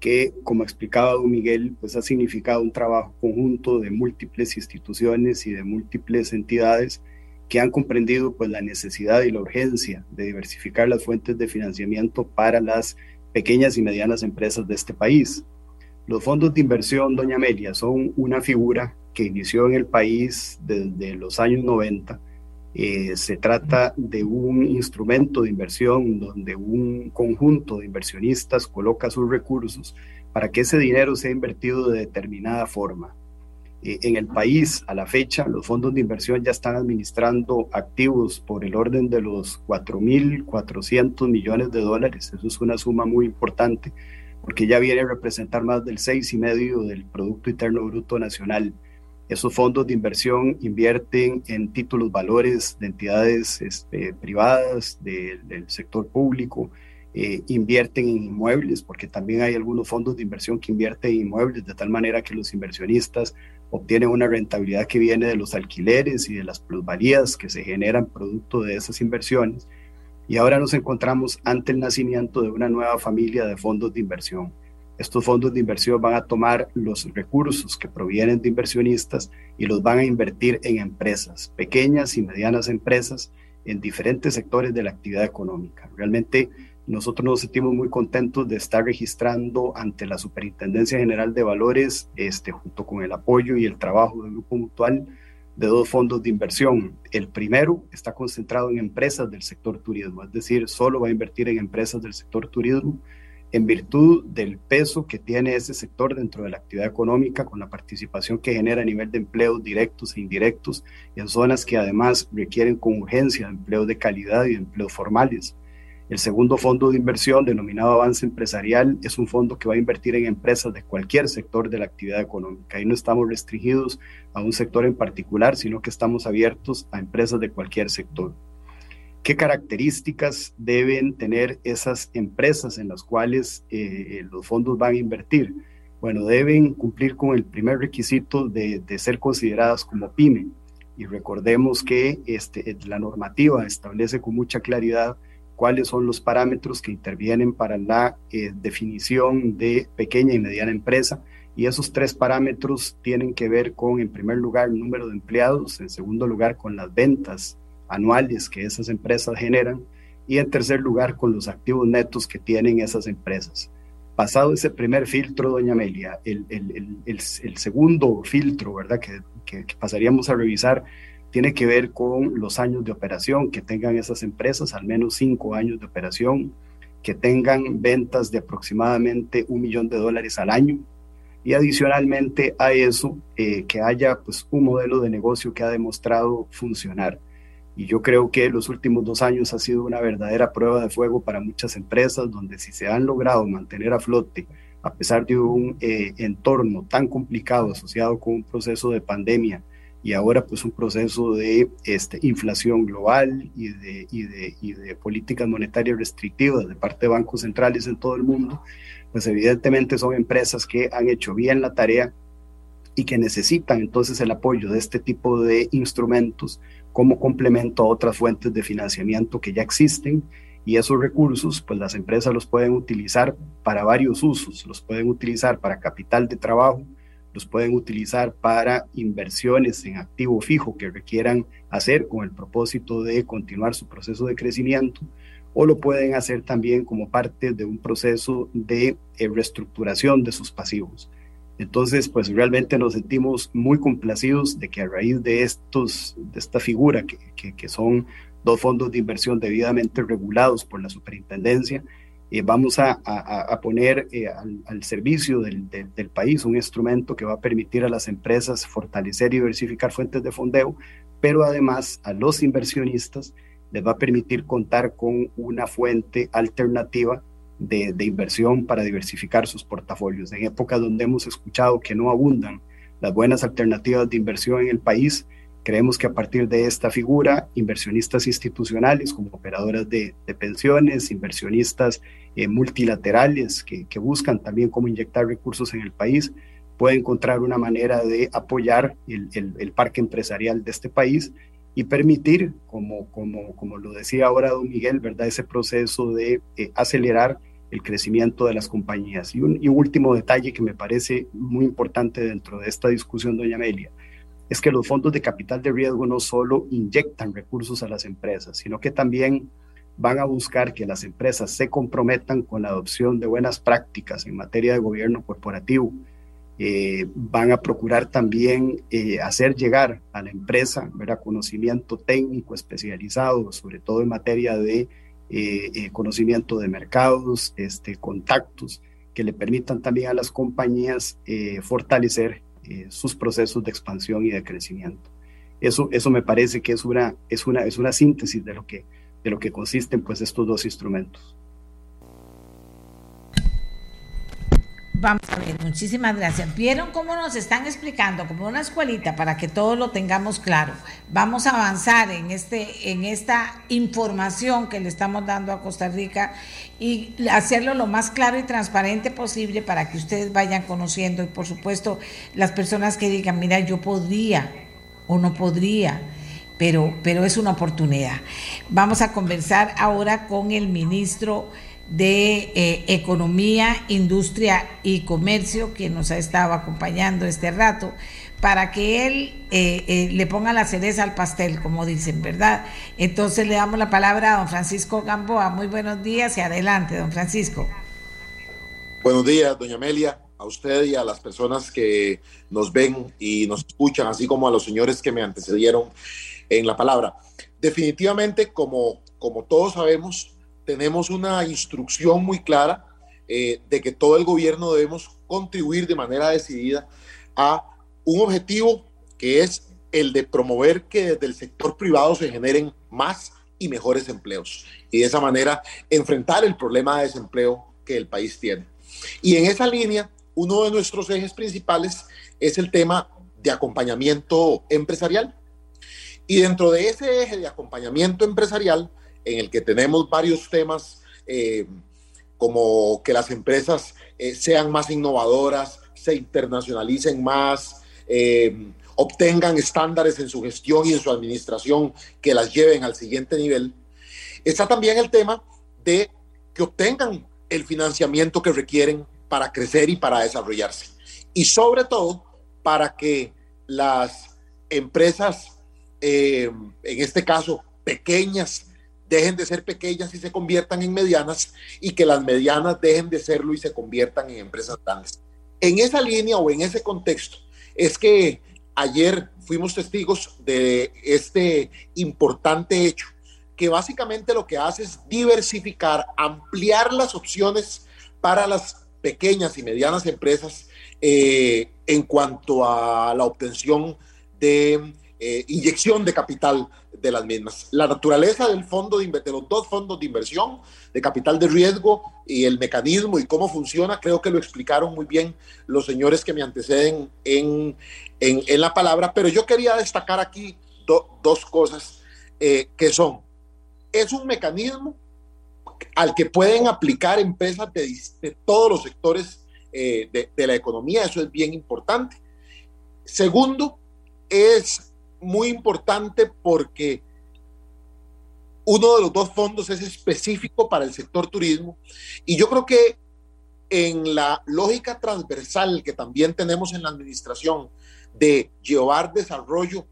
que, como explicaba don Miguel, pues ha significado un trabajo conjunto de múltiples instituciones y de múltiples entidades que han comprendido pues la necesidad y la urgencia de diversificar las fuentes de financiamiento para las pequeñas y medianas empresas de este país. Los fondos de inversión, doña Amelia, son una figura que inició en el país desde los años 90. Eh, se trata de un instrumento de inversión donde un conjunto de inversionistas coloca sus recursos para que ese dinero sea invertido de determinada forma. Eh, en el país, a la fecha, los fondos de inversión ya están administrando activos por el orden de los 4.400 millones de dólares. Eso es una suma muy importante porque ya viene a representar más del 6,5% del Producto Interno Bruto Nacional. Esos fondos de inversión invierten en títulos valores de entidades este, privadas, del sector público, eh, invierten en inmuebles, porque también hay algunos fondos de inversión que invierten en inmuebles de tal manera que los inversionistas obtienen una rentabilidad que viene de los alquileres y de las plusvalías que se generan producto de esas inversiones. Y ahora nos encontramos ante el nacimiento de una nueva familia de fondos de inversión. Estos fondos de inversión van a tomar los recursos que provienen de inversionistas y los van a invertir en empresas, pequeñas y medianas empresas, en diferentes sectores de la actividad económica. Realmente nosotros nos sentimos muy contentos de estar registrando ante la Superintendencia General de Valores, este, junto con el apoyo y el trabajo del Grupo Mutual, de dos fondos de inversión. El primero está concentrado en empresas del sector turismo, es decir, solo va a invertir en empresas del sector turismo en virtud del peso que tiene ese sector dentro de la actividad económica, con la participación que genera a nivel de empleos directos e indirectos, en zonas que además requieren con urgencia empleos de calidad y empleos formales. El segundo fondo de inversión, denominado Avance Empresarial, es un fondo que va a invertir en empresas de cualquier sector de la actividad económica. Ahí no estamos restringidos a un sector en particular, sino que estamos abiertos a empresas de cualquier sector. ¿Qué características deben tener esas empresas en las cuales eh, los fondos van a invertir? bueno, deben cumplir con el primer requisito de, ser consideradas como pyme. Y recordemos que este, la normativa establece con mucha claridad cuáles son los parámetros que intervienen para la eh, definición de pequeña y mediana empresa. Y esos tres parámetros tienen que ver con, en primer lugar, el número de empleados, en segundo lugar, con las ventas anuales que esas empresas generan y en tercer lugar, con los activos netos que tienen esas empresas. Pasado ese primer filtro, doña Amelia, el, segundo filtro, ¿verdad? Que pasaríamos a revisar tiene que ver con los años de operación que tengan esas empresas, al menos cinco años de operación, que tengan ventas de aproximadamente un millón de dólares al año y adicionalmente a eso eh, que haya pues un modelo de negocio que ha demostrado funcionar. Y yo creo que los últimos dos años ha sido una verdadera prueba de fuego para muchas empresas donde si se han logrado mantener a flote a pesar de un eh, entorno tan complicado asociado con un proceso de pandemia, y ahora pues un proceso de este, inflación global y de, y, de, y de políticas monetarias restrictivas de parte de bancos centrales en todo el mundo, pues evidentemente son empresas que han hecho bien la tarea y que necesitan entonces el apoyo de este tipo de instrumentos como complemento a otras fuentes de financiamiento que ya existen y esos recursos pues las empresas los pueden utilizar para varios usos, los pueden utilizar para capital de trabajo, los pueden utilizar para inversiones en activo fijo que requieran hacer con el propósito de continuar su proceso de crecimiento o lo pueden hacer también como parte de un proceso de eh, reestructuración de sus pasivos. Entonces, pues realmente nos sentimos muy complacidos de que a raíz de, estos, de esta figura, que, que, que son dos fondos de inversión debidamente regulados por la superintendencia, eh, vamos a, poner eh, al, servicio del, del, país un instrumento que va a permitir a las empresas fortalecer y diversificar fuentes de fondeo, pero además a los inversionistas les va a permitir contar con una fuente alternativa de, de inversión para diversificar sus portafolios. En épocas donde hemos escuchado que no abundan las buenas alternativas de inversión en el país, Creemos que a partir de esta figura, inversionistas institucionales como operadoras de, pensiones, inversionistas eh, multilaterales que, buscan también cómo inyectar recursos en el país, pueden encontrar una manera de apoyar el, parque empresarial de este país y permitir, como, como, como lo decía ahora don Miguel, ¿verdad? ese proceso de eh, acelerar el crecimiento de las compañías. Y un último detalle que me parece muy importante dentro de esta discusión, doña Amelia, es que los fondos de capital de riesgo no solo inyectan recursos a las empresas, sino que también van a buscar que las empresas se comprometan con la adopción de buenas prácticas en materia de gobierno corporativo. Eh, van a procurar también eh, hacer llegar a la empresa ¿verdad? conocimiento técnico especializado, sobre todo en materia de eh, conocimiento de mercados, este, contactos, que le permitan también a las compañías fortalecer eh, sus procesos de expansión y de crecimiento. Eso, eso me parece que es una, es una, es una síntesis de lo que, de lo que consisten pues, estos dos instrumentos. Vamos a ver, muchísimas gracias. ¿Vieron cómo nos están explicando como una escuelita para que todos lo tengamos claro? Vamos a avanzar en, este, en esta información que le estamos dando a Costa Rica y hacerlo lo más claro y transparente posible para que ustedes vayan conociendo y por supuesto las personas que digan, mira, yo podría o no podría, pero, pero es una oportunidad. Vamos a conversar ahora con el ministro de eh, Economía, Industria y Comercio, que nos ha estado acompañando este rato, para que él eh, eh, le ponga la cereza al pastel, como dicen, ¿verdad? Entonces le damos la palabra a don Francisco Gamboa. Muy buenos días y adelante, don Francisco. Buenos días, doña Amelia, a usted y a las personas que nos ven y nos escuchan, así como a los señores que me antecedieron en la palabra. Definitivamente, como, como todos sabemos, tenemos una instrucción muy clara eh, de que todo el gobierno debemos contribuir de manera decidida a un objetivo que es el de promover que desde el sector privado se generen más y mejores empleos y de esa manera enfrentar el problema de desempleo que el país tiene. Y en esa línea, uno de nuestros ejes principales es el tema de acompañamiento empresarial. Y dentro de ese eje de acompañamiento empresarial, en el que tenemos varios temas eh, como que las empresas eh, sean más innovadoras, se internacionalicen más, eh, obtengan estándares en su gestión y en su administración que las lleven al siguiente nivel. Está también el tema de que obtengan el financiamiento que requieren para crecer y para desarrollarse. Y sobre todo, para que las empresas, eh, en este caso pequeñas, dejen de ser pequeñas y se conviertan en medianas y que las medianas dejen de serlo y se conviertan en empresas grandes. En esa línea o en ese contexto es que ayer fuimos testigos de este importante hecho que básicamente lo que hace es diversificar, ampliar las opciones para las pequeñas y medianas empresas eh, en cuanto a la obtención de eh, inyección de capital de las mismas. La naturaleza del fondo de, de, los dos fondos de inversión, de capital de riesgo y el mecanismo y cómo funciona, creo que lo explicaron muy bien los señores que me anteceden en, en, en la palabra, pero yo quería destacar aquí dos cosas eh, que son, es un mecanismo al que pueden aplicar empresas de, de todos los sectores eh, de, de la economía, eso es bien importante. Segundo, es muy importante porque uno de los dos fondos es específico para el sector turismo. Y yo creo que en la lógica transversal que también tenemos en la administración de llevar desarrollo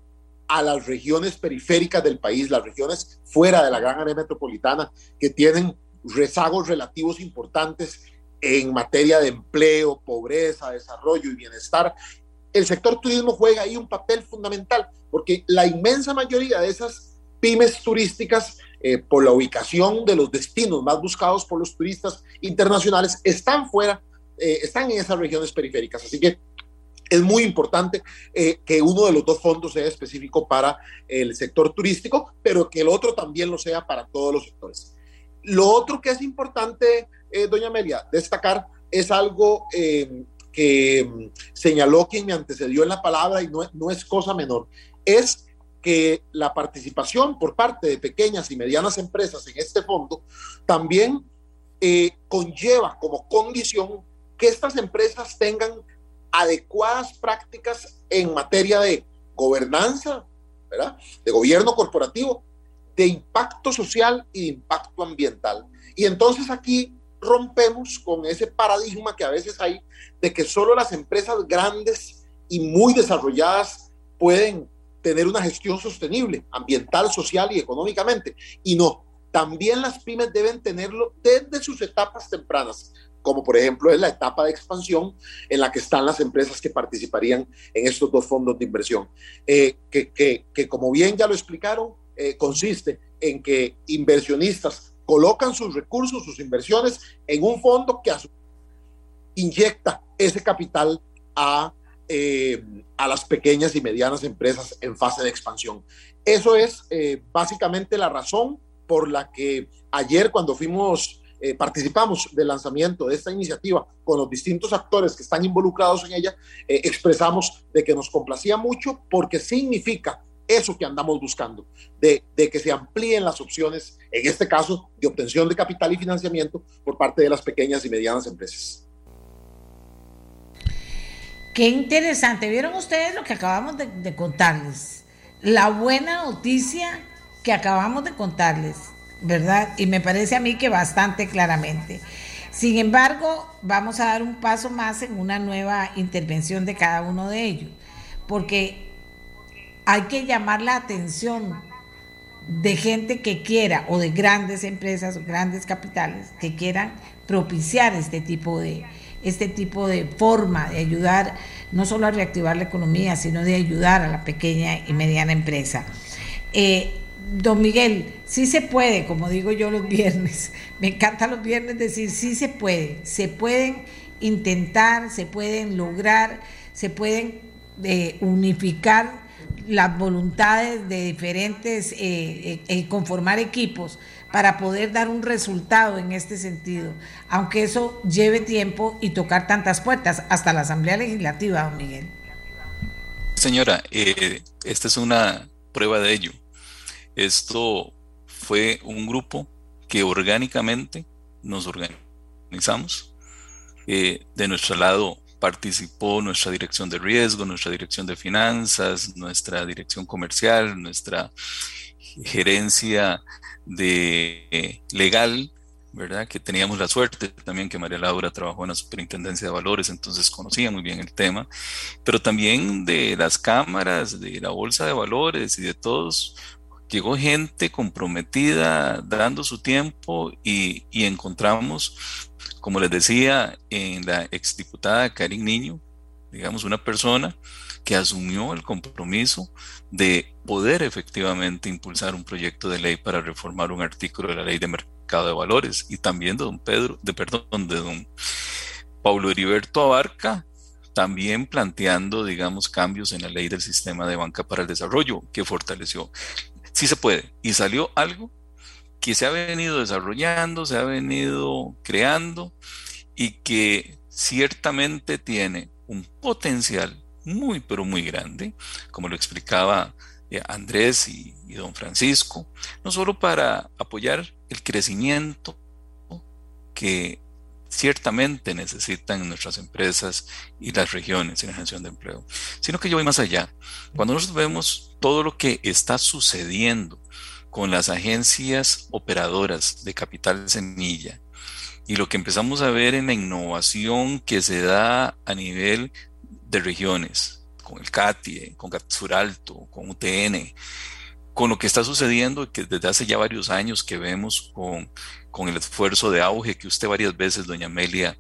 a las regiones periféricas del país, las regiones fuera de la gran área metropolitana, que tienen rezagos relativos importantes en materia de empleo, pobreza, desarrollo y bienestar, el sector turismo juega ahí un papel fundamental, porque la inmensa mayoría de esas pymes turísticas, eh, por la ubicación de los destinos más buscados por los turistas internacionales, están fuera, eh, están en esas regiones periféricas. Así que es muy importante eh, que uno de los dos fondos sea específico para el sector turístico, pero que el otro también lo sea para todos los sectores. Lo otro que es importante, eh, doña Amelia, destacar es algo eh, que mm, señaló quien me antecedió en la palabra y no, no es cosa menor, es que la participación por parte de pequeñas y medianas empresas en este fondo también eh, conlleva como condición que estas empresas tengan adecuadas prácticas en materia de gobernanza, de gobierno corporativo, de impacto social y de impacto ambiental. Y entonces aquí rompemos con ese paradigma que a veces hay de que solo las empresas grandes y muy desarrolladas pueden tener una gestión sostenible, ambiental, social y económicamente. Y no, también las pymes deben tenerlo desde sus etapas tempranas, como por ejemplo es la etapa de expansión en la que están las empresas que participarían en estos dos fondos de inversión, eh, que, que, que, como bien ya lo explicaron, eh, consiste en que inversionistas colocan sus recursos, sus inversiones en un fondo que inyecta ese capital a, eh, a las pequeñas y medianas empresas en fase de expansión. Eso es eh, básicamente la razón por la que ayer cuando fuimos, eh, participamos del lanzamiento de esta iniciativa con los distintos actores que están involucrados en ella, expresamos de que nos complacía mucho porque significa eso que andamos buscando, de, que se amplíen las opciones, en este caso, de obtención de capital y financiamiento por parte de las pequeñas y medianas empresas. Qué interesante. ¿Vieron ustedes lo que acabamos de, de contarles? La buena noticia que acabamos de contarles, ¿verdad? Y me parece a mí que bastante claramente. Sin embargo, vamos a dar un paso más en una nueva intervención de cada uno de ellos, porque hay que llamar la atención de gente que quiera, o de grandes empresas o grandes capitales, que quieran propiciar este tipo de, este tipo de forma de ayudar no solo a reactivar la economía, sino de ayudar a la pequeña y mediana empresa. Eh, don Miguel, sí se puede, como digo yo los viernes, me encanta los viernes decir sí se puede, se pueden intentar, se pueden lograr, se pueden eh, unificar las voluntades de diferentes, eh, eh, conformar equipos para poder dar un resultado en este sentido, aunque eso lleve tiempo y tocar tantas puertas, hasta la Asamblea Legislativa, don Miguel. Señora, eh, esta es una prueba de ello. Esto fue un grupo que orgánicamente nos organizamos. Eh, de nuestro lado participó nuestra dirección de riesgo, nuestra dirección de finanzas, nuestra dirección comercial, nuestra gerencia de legal, ¿verdad? Que teníamos la suerte también que María Laura trabajó en la Superintendencia de Valores, entonces conocía muy bien el tema, pero también de las cámaras, de la Bolsa de Valores y de todos. Llegó gente comprometida, dando su tiempo y encontramos, como les decía, en la exdiputada Karin Niño, digamos, una persona que asumió el compromiso de poder efectivamente impulsar un proyecto de ley para reformar un artículo de la ley de mercado de valores y también de don Pedro, de perdón, de don Paulo Heriberto Abarca, también planteando, digamos, cambios en la ley del sistema de banca para el desarrollo que fortaleció. Sí se puede. Y salió algo que se ha venido desarrollando, se ha venido creando y que ciertamente tiene un potencial muy, pero muy grande, como lo explicaba eh, Andrés y, don Francisco, no solo para apoyar el crecimiento que ciertamente necesitan nuestras empresas y las regiones en generación de empleo, sino que yo voy más allá. Cuando nosotros vemos todo lo que está sucediendo con las agencias operadoras de capital semilla. Y lo que empezamos a ver en la innovación que se da a nivel de regiones, con el CATIE, con Alto, con UTN, con lo que está sucediendo que desde hace ya varios años que vemos con, con el esfuerzo de auge que usted varias veces, doña Amelia,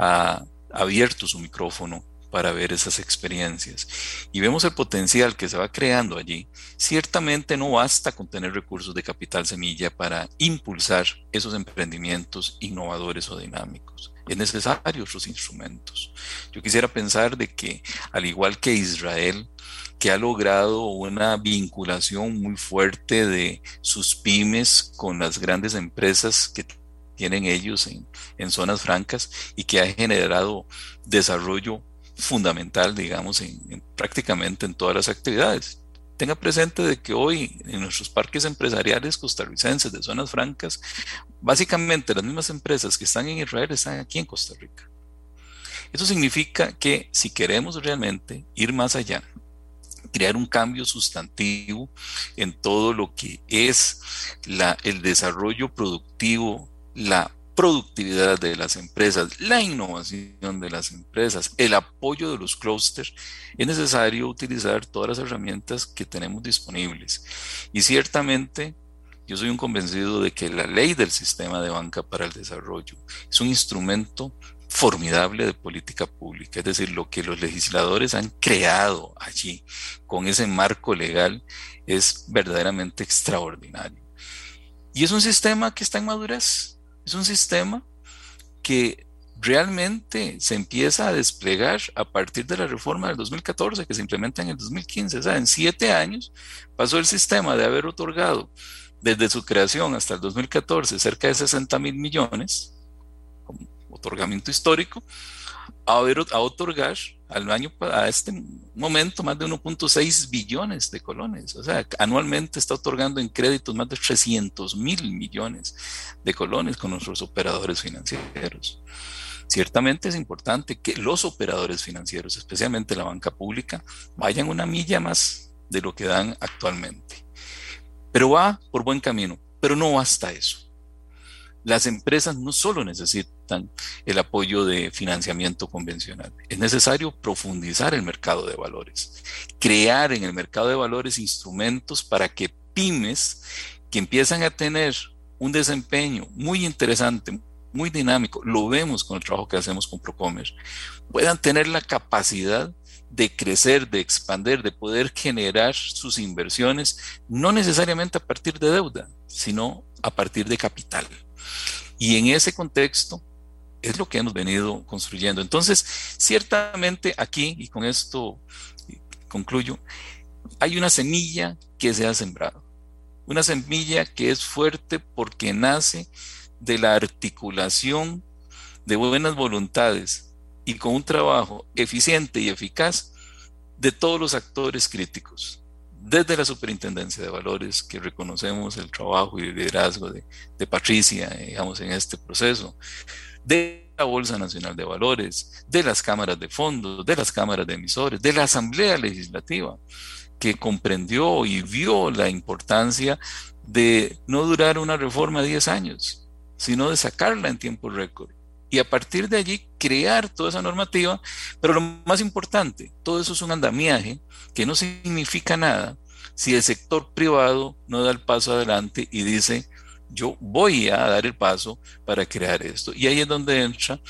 ha abierto su micrófono para ver esas experiencias y vemos el potencial que se va creando allí, ciertamente no basta con tener recursos de capital semilla para impulsar esos emprendimientos innovadores o dinámicos. Es necesario otros instrumentos. Yo quisiera pensar de que, al igual que Israel, que ha logrado una vinculación muy fuerte de sus pymes con las grandes empresas que tienen ellos en, en zonas francas y que ha generado desarrollo fundamental, digamos, en, prácticamente en todas las actividades. Tenga presente de que hoy en nuestros parques empresariales costarricenses de zonas francas, básicamente las mismas empresas que están en Israel están aquí en Costa Rica. Eso significa que si queremos realmente ir más allá, crear un cambio sustantivo en todo lo que es la, el desarrollo productivo, la productividad de las empresas, la innovación de las empresas, el apoyo de los clústeres, es necesario utilizar todas las herramientas que tenemos disponibles. Y ciertamente yo soy un convencido de que la ley del sistema de banca para el desarrollo es un instrumento formidable de política pública, es decir, lo que los legisladores han creado allí con ese marco legal es verdaderamente extraordinario. Y es un sistema que está en madurez, es un sistema que realmente se empieza a desplegar a partir de la reforma del 2014 que se implementa en el 2015. O sea, en siete años pasó el sistema de haber otorgado desde su creación hasta el 2014 cerca de 60 mil millones, como otorgamiento histórico, a, a otorgar al año, a este momento más de 1.6 billones de colones. O sea, anualmente está otorgando en créditos más de 300 mil millones de colones con nuestros operadores financieros. Ciertamente es importante que los operadores financieros, especialmente la banca pública, vayan una milla más de lo que dan actualmente. Pero va por buen camino, pero no basta eso. Las empresas no solo necesitan el apoyo de financiamiento convencional, es necesario profundizar el mercado de valores, crear en el mercado de valores instrumentos para que pymes que empiezan a tener un desempeño muy interesante, muy dinámico, lo vemos con el trabajo que hacemos con Procomer, puedan tener la capacidad de crecer, de expandir, de poder generar sus inversiones, no necesariamente a partir de deuda, sino a partir de capital. Y en ese contexto es lo que hemos venido construyendo. Entonces, ciertamente aquí, y con esto concluyo, hay una semilla que se ha sembrado. Una semilla que es fuerte porque nace de la articulación de buenas voluntades y con un trabajo eficiente y eficaz de todos los actores críticos desde la Superintendencia de Valores, que reconocemos el trabajo y el liderazgo de, Patricia, digamos, en este proceso, de la Bolsa Nacional de Valores, de las cámaras de fondos, de las cámaras de emisores, de la Asamblea Legislativa, que comprendió y vio la importancia de no durar una reforma 10 años, sino de sacarla en tiempo récord. Y a partir de allí crear toda esa normativa, pero lo más importante, todo eso es un andamiaje que no significa nada si el sector privado no da el paso adelante y dice, yo voy a dar el paso para crear esto. Y ahí es donde entra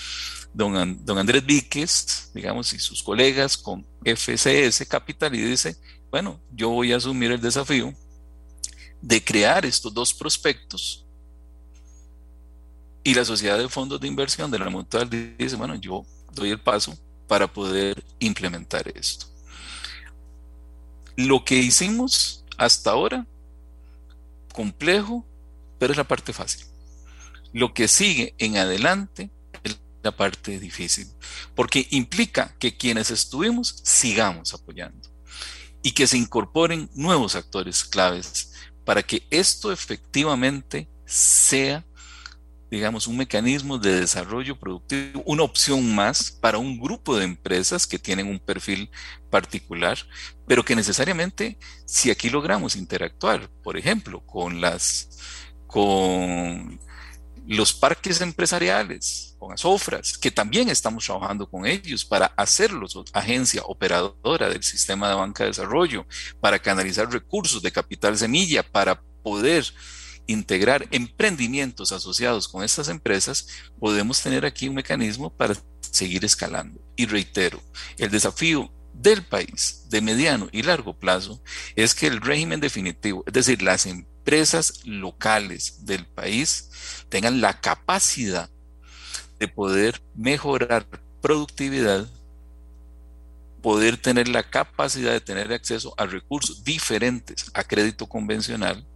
don, don Andrés Víquez, digamos, y sus colegas con FCS Capital y dice, bueno, yo voy a asumir el desafío de crear estos dos prospectos. Y la sociedad de fondos de inversión de la mutual dice, bueno, yo doy el paso para poder implementar esto. Lo que hicimos hasta ahora, complejo, pero es la parte fácil. Lo que sigue en adelante es la parte difícil, porque implica que quienes estuvimos sigamos apoyando y que se incorporen nuevos actores claves para que esto efectivamente sea, digamos, un mecanismo de desarrollo productivo, una opción más para un grupo de empresas que tienen un perfil particular, pero que necesariamente, si aquí logramos interactuar, por ejemplo, con las con los parques empresariales, con Asofras, que también estamos trabajando con ellos para hacerlos agencia operadora del sistema de banca de desarrollo, para canalizar recursos de capital semilla, para poder integrar emprendimientos asociados con estas empresas, podemos tener aquí un mecanismo para seguir escalando. Y reitero, el desafío del país de mediano y largo plazo es que el régimen definitivo, es decir, las empresas locales del país tengan la capacidad de poder mejorar productividad, poder tener la capacidad de tener acceso a recursos diferentes a crédito convencional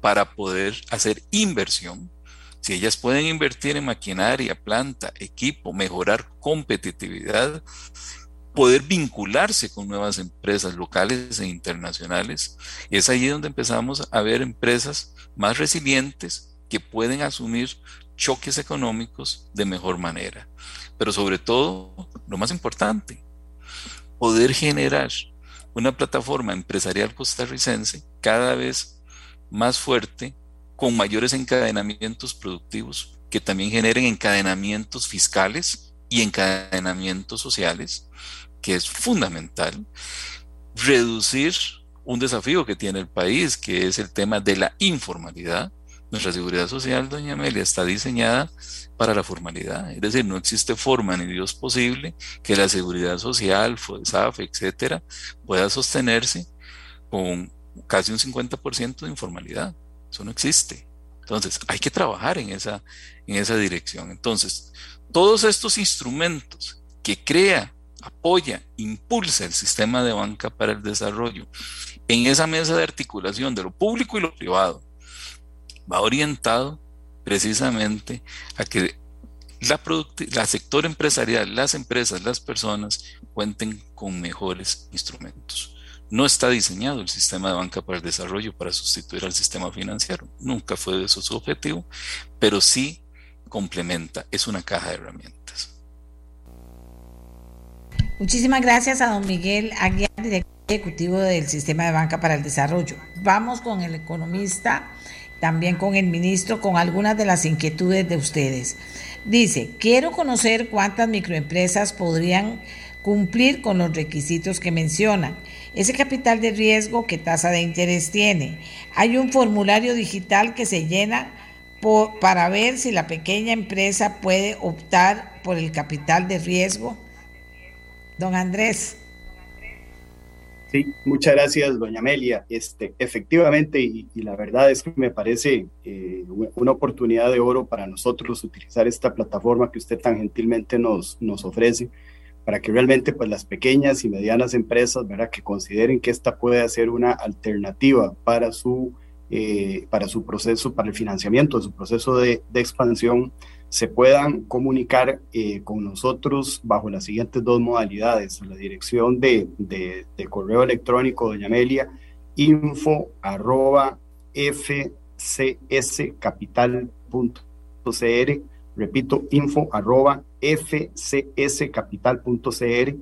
para poder hacer inversión. Si ellas pueden invertir en maquinaria, planta, equipo, mejorar competitividad, poder vincularse con nuevas empresas locales e internacionales. Es ahí donde empezamos a ver empresas más resilientes que pueden asumir choques económicos de mejor manera. Pero sobre todo, lo más importante, poder generar una plataforma empresarial costarricense cada vez más fuerte, con mayores encadenamientos productivos, que también generen encadenamientos fiscales y encadenamientos sociales, que es fundamental, reducir un desafío que tiene el país, que es el tema de la informalidad. Nuestra seguridad social, doña Amelia, está diseñada para la formalidad. Es decir, no existe forma ni Dios posible que la seguridad social, FODESAF, etcétera, pueda sostenerse con casi un 50% de informalidad. Eso no existe. Entonces, hay que trabajar en esa, en esa dirección. Entonces, todos estos instrumentos que crea apoya, impulsa el sistema de banca para el desarrollo en esa mesa de articulación de lo público y lo privado, va orientado precisamente a que la, la sector empresarial, las empresas, las personas cuenten con mejores instrumentos. No está diseñado el sistema de banca para el desarrollo para sustituir al sistema financiero. Nunca fue eso su objetivo, pero sí complementa, es una caja de herramientas. Muchísimas gracias a don Miguel Aguiar, director ejecutivo del Sistema de Banca para el Desarrollo. Vamos con el economista, también con el ministro, con algunas de las inquietudes de ustedes. Dice, quiero conocer cuántas microempresas podrían cumplir con los requisitos que mencionan. Ese capital de riesgo, ¿qué tasa de interés tiene? Hay un formulario digital que se llena para ver si la pequeña empresa puede optar por el capital de riesgo. Don Andrés. Sí, muchas gracias, doña Amelia. Este, efectivamente, y, la verdad es que me parece eh, una oportunidad de oro para nosotros utilizar esta plataforma que usted tan gentilmente nos, nos ofrece para que realmente pues, las pequeñas y medianas empresas ¿verdad? que consideren que esta puede ser una alternativa para su, eh, para su proceso, para el financiamiento de su proceso de, expansión, se puedan comunicar eh, con nosotros bajo las siguientes dos modalidades. La dirección de, de, correo electrónico, doña Amelia, info arroba fcscapital.cr Repito, info arroba fcscapital.cr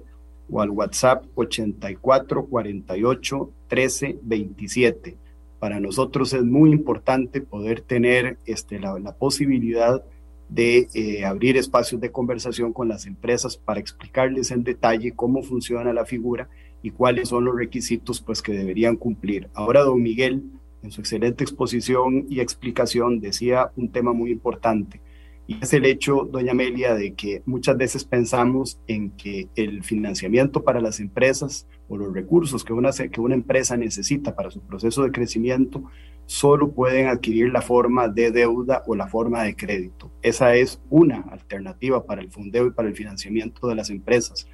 o al WhatsApp 84 48 13 27. Para nosotros es muy importante poder tener este, la, posibilidad de eh, abrir espacios de conversación con las empresas para explicarles en detalle cómo funciona la figura y cuáles son los requisitos pues, que deberían cumplir. Ahora, don Miguel, en su excelente exposición y explicación, decía un tema muy importante y es el hecho, doña Amelia, de que muchas veces pensamos en que el financiamiento para las empresas o los recursos que una, que una empresa necesita para su proceso de crecimiento solo pueden adquirir la forma de deuda o la forma de crédito. Esa es una alternativa para el fondeo y para el financiamiento de las empresas,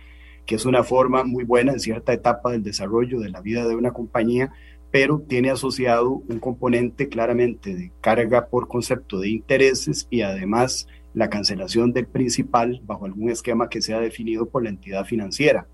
que es una forma muy buena en cierta etapa del desarrollo de la vida de una compañía, pero tiene asociado un componente claramente de carga por concepto de intereses y además la cancelación del principal bajo algún esquema que sea definido por la entidad financiera.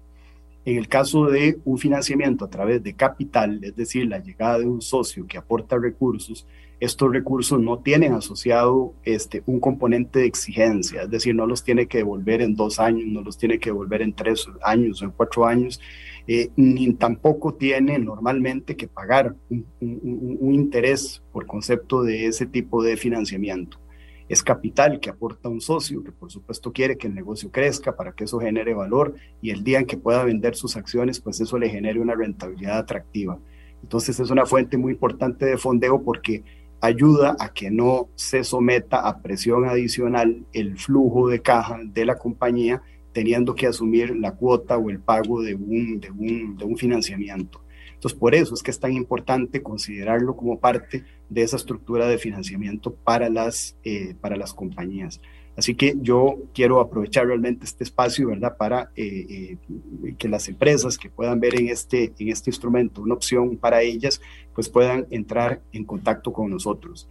En el caso de un financiamiento a través de capital, es decir, la llegada de un socio que aporta recursos, estos recursos no tienen asociado este, un componente de exigencia, es decir, no los tiene que devolver en dos años, no los tiene que devolver en tres años o en cuatro años, eh, ni tampoco tiene normalmente que pagar un, un, interés por concepto de ese tipo de financiamiento. Es capital que aporta un socio que por supuesto quiere que el negocio crezca para que eso genere valor y el día en que pueda vender sus acciones, pues eso le genere una rentabilidad atractiva. Entonces es una fuente muy importante de fondeo porque ayuda a que no se someta a presión adicional el flujo de caja de la compañía teniendo que asumir la cuota o el pago de un, de un, de un financiamiento. Entonces, por eso es que es tan importante considerarlo como parte de esa estructura de financiamiento para las, eh, para las compañías. Así que yo quiero aprovechar realmente este espacio, ¿verdad?, para eh, eh, que las empresas que puedan ver en este, en este instrumento una opción para ellas, pues puedan entrar en contacto con nosotros.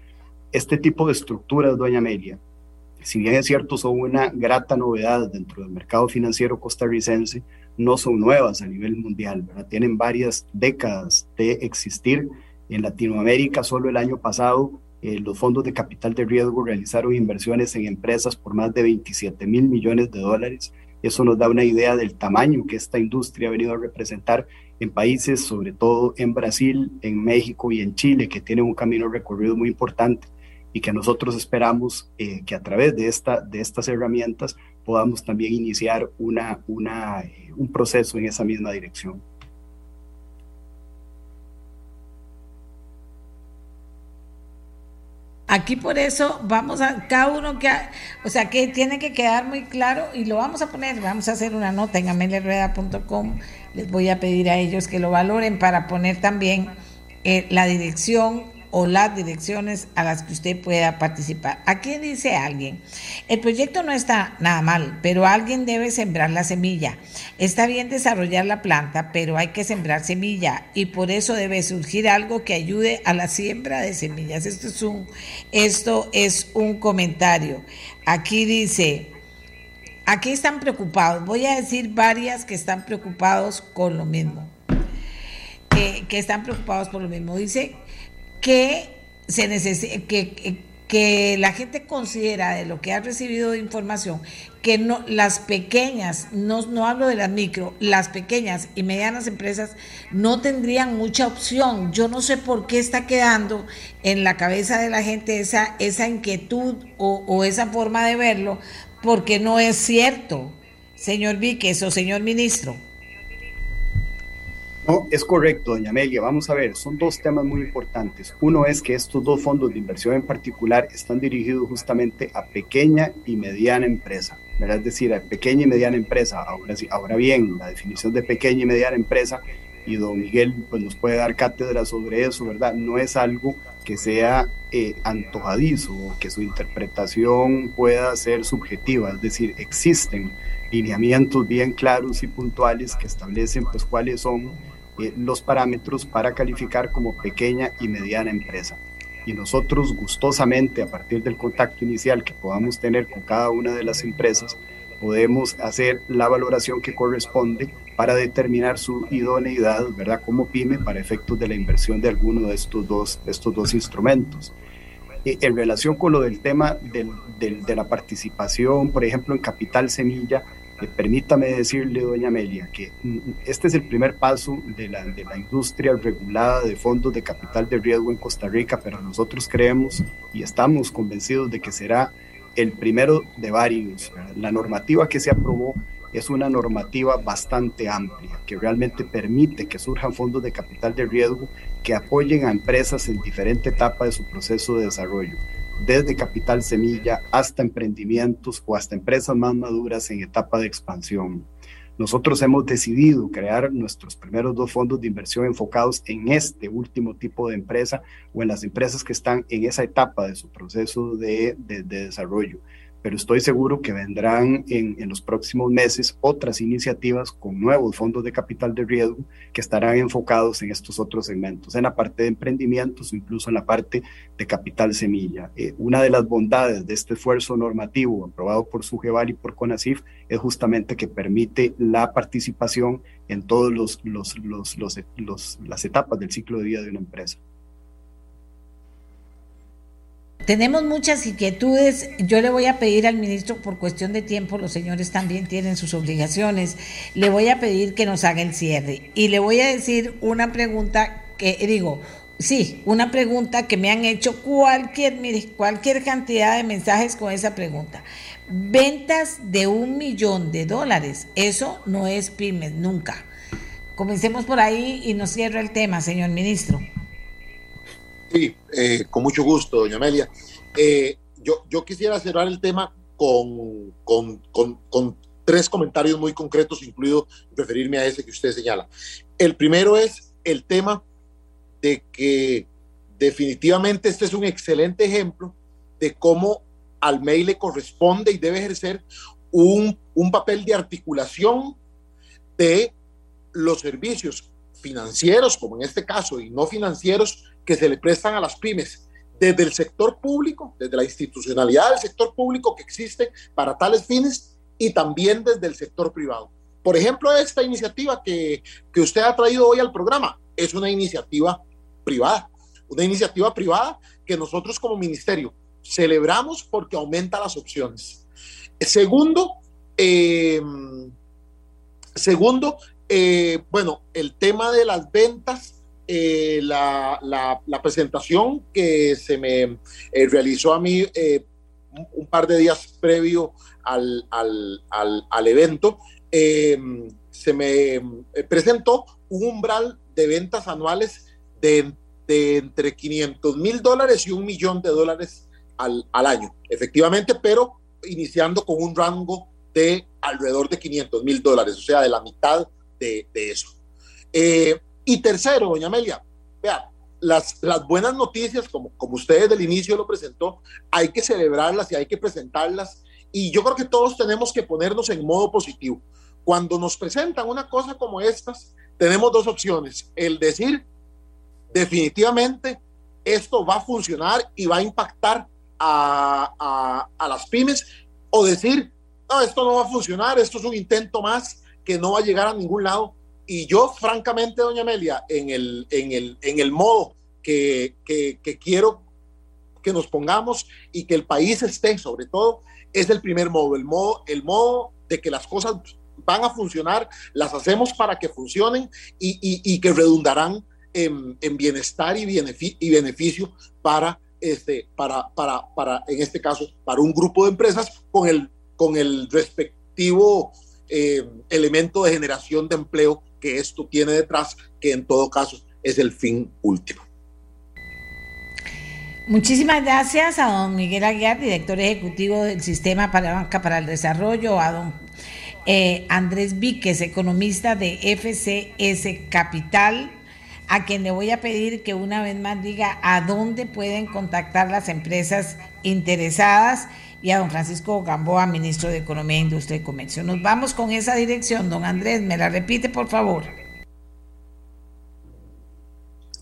Este tipo de estructuras, doña Amelia, si bien es cierto, son una grata novedad dentro del mercado financiero costarricense, no son nuevas a nivel mundial, tienen varias décadas de existir. En Latinoamérica, solo el año pasado, eh, los fondos de capital de riesgo realizaron inversiones en empresas por más de 27 mil millones de dólares. Eso nos da una idea del tamaño que esta industria ha venido a representar en países, sobre todo en Brasil, en México y en Chile, que tienen un camino recorrido muy importante y que nosotros esperamos eh, que a través de, esta, de estas herramientas podamos también iniciar una, una, eh, un proceso en esa misma dirección. Aquí por eso vamos a, cada uno que, o sea, que tiene que quedar muy claro y lo vamos a poner, vamos a hacer una nota en ameliarueda.com, les voy a pedir a ellos que lo valoren para poner también eh, la dirección o las direcciones a las que usted pueda participar. Aquí dice alguien, el proyecto no está nada mal, pero alguien debe sembrar la semilla. Está bien desarrollar la planta, pero hay que sembrar semilla y por eso debe surgir algo que ayude a la siembra de semillas. Esto es un, esto es un comentario. Aquí dice, aquí están preocupados. Voy a decir varias que están preocupados con lo mismo. que están preocupados por lo mismo. Dice que, se que, que la gente considera de lo que ha recibido de información que no, las pequeñas, no, no hablo de las micro, las pequeñas y medianas empresas no tendrían mucha opción. Yo no sé por qué está quedando en la cabeza de la gente esa, esa inquietud o, o esa forma de verlo, porque no es cierto, señor Víquez o señor ministro. No, es correcto, doña Amelia. Vamos a ver, son dos temas muy importantes. Uno es que estos dos fondos de inversión en particular están dirigidos justamente a pequeña y mediana empresa, ¿verdad? Es decir, a pequeña y mediana empresa. Ahora, ahora bien, la definición de pequeña y mediana empresa, y don Miguel pues, nos puede dar cátedra sobre eso, ¿verdad? No es algo que sea eh, antojadizo que su interpretación pueda ser subjetiva, es decir, existen lineamientos bien claros y puntuales que establecen pues cuáles son eh, los parámetros para calificar como pequeña y mediana empresa. Y nosotros gustosamente, a partir del contacto inicial que podamos tener con cada una de las empresas, podemos hacer la valoración que corresponde para determinar su idoneidad, ¿verdad? Como pyme para efectos de la inversión de alguno de estos dos, estos dos instrumentos. En relación con lo del tema de la participación, por ejemplo, en Capital Semilla, permítame decirle, doña Amelia, que mm, este es el primer paso de la, de la industria regulada de fondos de capital de riesgo en Costa Rica, pero nosotros creemos y estamos convencidos de que será el primero de varios. La normativa que se aprobó es una normativa bastante amplia que realmente permite que surjan fondos de capital de riesgo que apoyen a empresas en diferente etapa de su proceso de desarrollo, desde capital semilla hasta emprendimientos o hasta empresas más maduras en etapa de expansión. Nosotros hemos decidido crear nuestros primeros dos fondos de inversión enfocados en este último tipo de empresa o en las empresas que están en esa etapa de su proceso de, de desarrollo pero estoy seguro que vendrán en, los próximos meses otras iniciativas con nuevos fondos de capital de riesgo que estarán enfocados en estos otros segmentos, en la parte de emprendimientos o incluso en la parte de capital semilla. Eh, una de las bondades de este esfuerzo normativo aprobado por SUGEVAL y por CONACIF es justamente que permite la participación en todas los, las etapas del ciclo de vida de una empresa. Tenemos muchas inquietudes. Yo le voy a pedir al ministro, por cuestión de tiempo, los señores también tienen sus obligaciones, le voy a pedir que nos haga el cierre. Y le voy a decir una pregunta que, digo, sí, una pregunta que me han hecho cualquier, cualquier cantidad de mensajes con esa pregunta. Ventas de un millón de dólares, eso no es pymes, nunca. Comencemos por ahí y nos cierra el tema, señor ministro. Sí, eh, con mucho gusto, doña Amelia. Eh, yo, yo quisiera cerrar el tema con, con, con, tres comentarios muy concretos, incluido referirme a ese que usted señala. El primero es el tema de que definitivamente este es un excelente ejemplo de cómo al MEI le corresponde y debe ejercer un, un papel de articulación de los servicios financieros, como en este caso, y no financieros, que se le prestan a las pymes desde el sector público, desde la institucionalidad del sector público que existe para tales fines y también desde el sector privado. Por ejemplo, esta iniciativa que, que usted ha traído hoy al programa es una iniciativa privada, una iniciativa privada que nosotros como ministerio celebramos porque aumenta las opciones. Segundo, eh, segundo, eh, bueno, el tema de las ventas eh, la, la, presentación que se me eh, realizó a mí eh, un, par de días previo al, al, al, evento, se me presentó un umbral de ventas anuales de, de entre 500 mil dólares y un millón de dólares al, al, año, efectivamente, pero iniciando con un rango de alrededor de 500 mil dólares, o sea, de la mitad de, eso. Eh, y tercero, doña Amelia, vea, las, las buenas noticias, como, como usted desde el inicio lo presentó, hay que celebrarlas y hay que presentarlas. Y yo creo que todos tenemos que ponernos en modo positivo. Cuando nos presentan una cosa como estas, tenemos dos opciones. El decir, definitivamente, esto va a funcionar y va a impactar a, a, a las pymes, o decir, no, esto no va a funcionar, esto es un intento más que no va a llegar a ningún lado. Y yo, francamente, doña Amelia, en el, en el, en el modo que, que, que quiero que nos pongamos y que el país esté, sobre todo, es el primer modo, el modo, el modo de que las cosas van a funcionar, las hacemos para que funcionen y, y, y que redundarán en, en bienestar y, beneficio, y beneficio para, este, para, para, para, en este caso, para un grupo de empresas con el, con el respectivo eh, elemento de generación de empleo que esto tiene detrás, que en todo caso es el fin último. Muchísimas gracias a don Miguel Aguiar, director ejecutivo del Sistema para Banca para el Desarrollo, a don eh, Andrés Víquez, economista de FCS Capital, a quien le voy a pedir que una vez más diga a dónde pueden contactar las empresas interesadas y a don Francisco Gamboa, ministro de Economía, Industria y Comercio. Nos vamos con esa dirección, don Andrés, me la repite, por favor.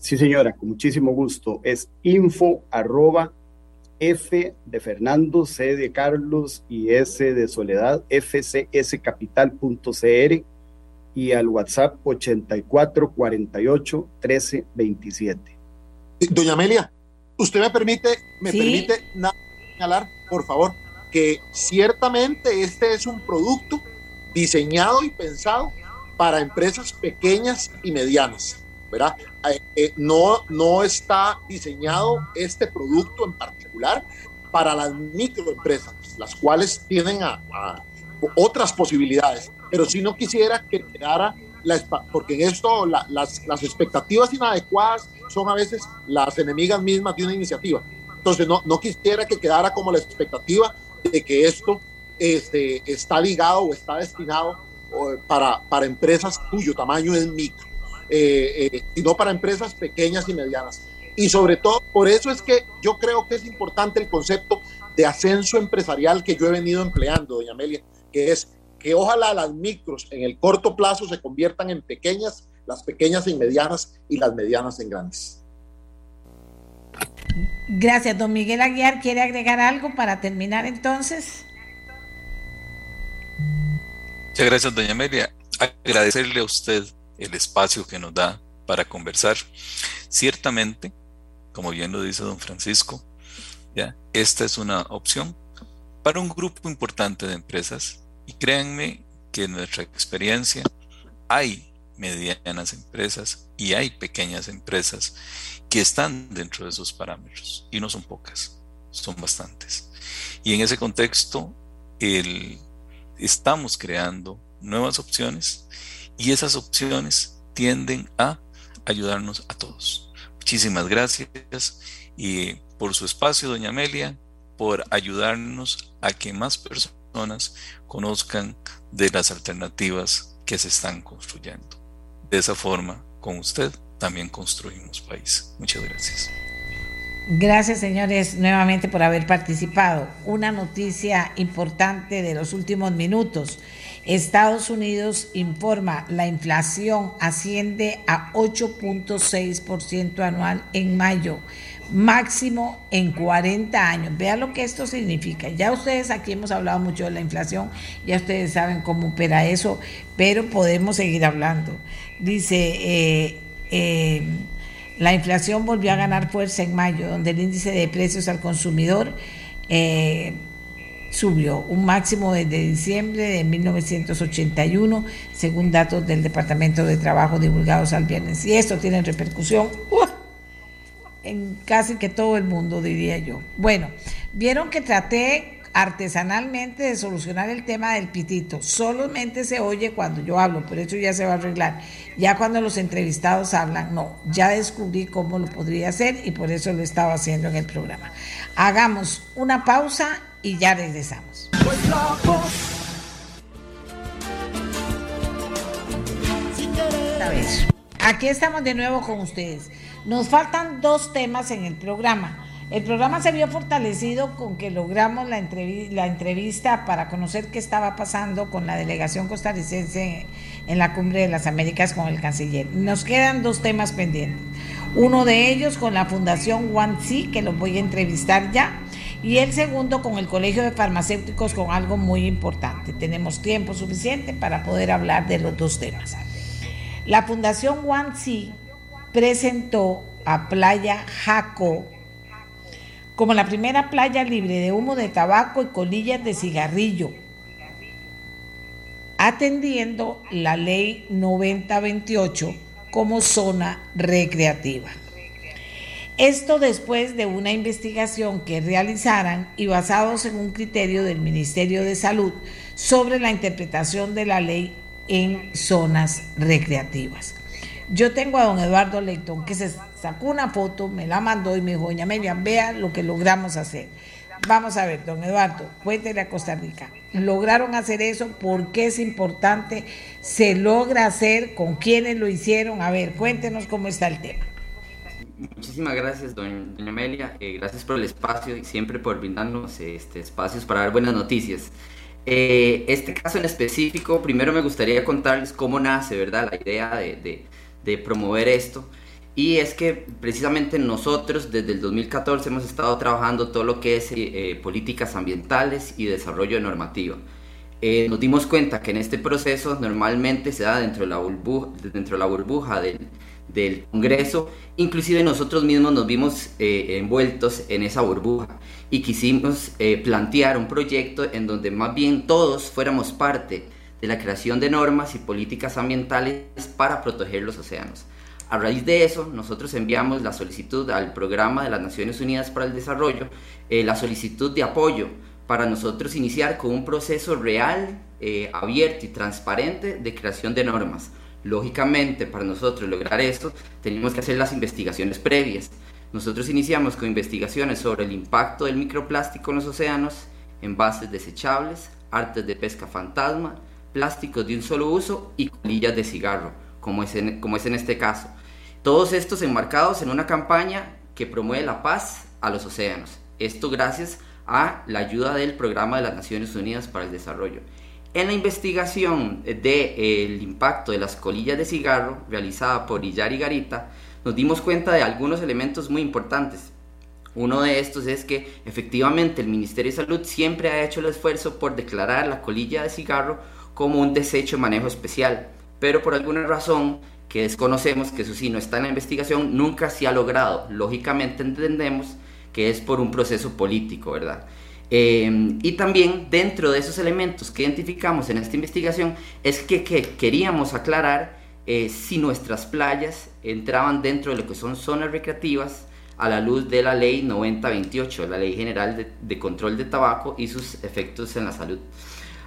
Sí, señora, con muchísimo gusto. Es info arroba F de Fernando, C de Carlos y S de Soledad, fcscapital.cr y al WhatsApp 8448 1327. Doña Amelia, Usted me permite, me permite señalar, por favor, que ciertamente este es un producto diseñado y pensado para empresas pequeñas y medianas, ¿verdad? Eh, eh, no, no está diseñado este producto en particular para las microempresas, las cuales tienen a, otras posibilidades, pero si no quisiera que quedara la, porque en esto las, las expectativas inadecuadas son a veces las enemigas mismas de una iniciativa. Entonces no, quisiera que quedara como la expectativa de que esto este, está ligado o está destinado para, para empresas cuyo tamaño es micro, eh, eh, sino para empresas pequeñas y medianas. Y sobre todo, por eso es que yo creo que es importante el concepto de ascenso empresarial que yo he venido empleando, doña Amelia, que es que ojalá las micros en el corto plazo se conviertan en pequeñas, las pequeñas en medianas y las medianas en grandes. Gracias, don Miguel Aguiar. ¿Quiere agregar algo para terminar entonces? Muchas gracias, doña Amelia. Agradecerle a usted el espacio que nos da para conversar. Ciertamente, como bien lo dice don Francisco, esta es una opción para un grupo importante de empresas y créanme que en nuestra experiencia hay medianas empresas y hay pequeñas empresas que están dentro de esos parámetros y no son pocas, son bastantes. Y en ese contexto, el, estamos creando nuevas opciones y esas opciones tienden a ayudarnos a todos. Muchísimas gracias y por su espacio, doña Amelia, por ayudarnos a que más personas conozcan de las alternativas que se están construyendo. De esa forma, con usted también construimos país. Muchas gracias. Gracias, señores, nuevamente por haber participado. Una noticia importante de los últimos minutos. Estados Unidos informa la inflación asciende a 8.6% anual en mayo, máximo en 40 años. Vean lo que esto significa. Ya ustedes aquí hemos hablado mucho de la inflación, ya ustedes saben cómo opera eso, pero podemos seguir hablando. Dice, eh, eh, la inflación volvió a ganar fuerza en mayo, donde el índice de precios al consumidor eh, subió un máximo desde diciembre de 1981, según datos del Departamento de Trabajo divulgados al viernes. Y esto tiene repercusión en casi que todo el mundo, diría yo. Bueno, vieron que traté artesanalmente de solucionar el tema del pitito. Solamente se oye cuando yo hablo, pero eso ya se va a arreglar. Ya cuando los entrevistados hablan, no, ya descubrí cómo lo podría hacer y por eso lo estaba haciendo en el programa. Hagamos una pausa y ya regresamos. Aquí estamos de nuevo con ustedes. Nos faltan dos temas en el programa. El programa se vio fortalecido con que logramos la, entrevista para conocer qué estaba pasando con la delegación costarricense en la Cumbre de las Américas con el canciller. Nos quedan dos temas pendientes. Uno de ellos con la Fundación One C, que los voy a entrevistar ya, y el segundo con el Colegio de Farmacéuticos con algo muy importante. Tenemos tiempo suficiente para poder hablar de los dos temas. La Fundación One C presentó a Playa Jaco como la primera playa libre de humo de tabaco y colillas de cigarrillo, atendiendo la ley 9028 como zona recreativa. Esto después de una investigación que realizaran y basados en un criterio del Ministerio de Salud sobre la interpretación de la ley en zonas recreativas. Yo tengo a don Eduardo Lecton que se sacó una foto, me la mandó y me dijo, doña Amelia, vea lo que logramos hacer. Vamos a ver, don Eduardo, cuéntele a Costa Rica. ¿Lograron hacer eso? ¿Por qué es importante? ¿Se logra hacer? ¿Con quiénes lo hicieron? A ver, cuéntenos cómo está el tema. Muchísimas gracias, doña, Amelia. Eh, gracias por el espacio y siempre por brindarnos este, espacios para dar buenas noticias. Eh, este caso en específico, primero me gustaría contarles cómo nace, ¿verdad? La idea de, de promover esto. Y es que precisamente nosotros desde el 2014 hemos estado trabajando todo lo que es eh, políticas ambientales y desarrollo normativo. Eh, nos dimos cuenta que en este proceso normalmente se da dentro de la burbuja, dentro de la burbuja del, del Congreso, inclusive nosotros mismos nos vimos eh, envueltos en esa burbuja y quisimos eh, plantear un proyecto en donde más bien todos fuéramos parte de la creación de normas y políticas ambientales para proteger los océanos. A raíz de eso, nosotros enviamos la solicitud al Programa de las Naciones Unidas para el Desarrollo, eh, la solicitud de apoyo para nosotros iniciar con un proceso real, abierto y transparente de creación de normas Lógicamente, para nosotros lograr esto, tenemos que hacer las investigaciones previas. Nosotros iniciamos con investigaciones sobre el impacto del microplástico en los océanos, envases desechables, artes de pesca fantasma, plásticos de un solo uso y colillas de cigarro, como es en, este caso. Todos estos enmarcados en una campaña que promueve la paz a los océanos. Esto gracias a la ayuda del Programa de las Naciones Unidas para el Desarrollo. En la investigación del de, impacto de las colillas de cigarro realizada por Illar y Garita, nos dimos cuenta de algunos elementos muy importantes. Uno de estos es que efectivamente el Ministerio de Salud siempre ha hecho el esfuerzo por declarar la colilla de cigarro como un desecho de manejo especial, pero por alguna razón que desconocemos, que eso sí no está en la investigación, nunca se ha logrado. Lógicamente entendemos que es por un proceso político, ¿verdad? Em, y también dentro de esos elementos que identificamos en esta investigación es que, queríamos aclarar eh, si nuestras playas entraban dentro de lo que son zonas recreativas a la luz de la ley 9028, la ley general de, de control de tabaco y sus efectos en la salud.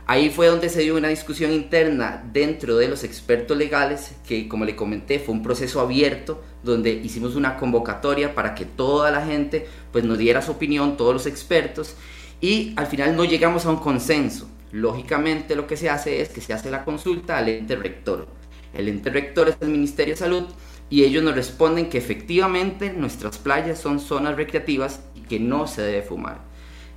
Ahí fue donde se dio una discusión interna dentro de los expertos legales, que como le comenté fue un proceso abierto, donde hicimos una convocatoria para que toda la gente pues nos diera su opinión, todos los expertos, y al final no llegamos a un consenso. Lógicamente lo que se hace es que se hace la consulta al ente rector. El ente rector es el Ministerio de Salud y ellos nos responden que efectivamente nuestras playas son zonas recreativas y que no se debe fumar.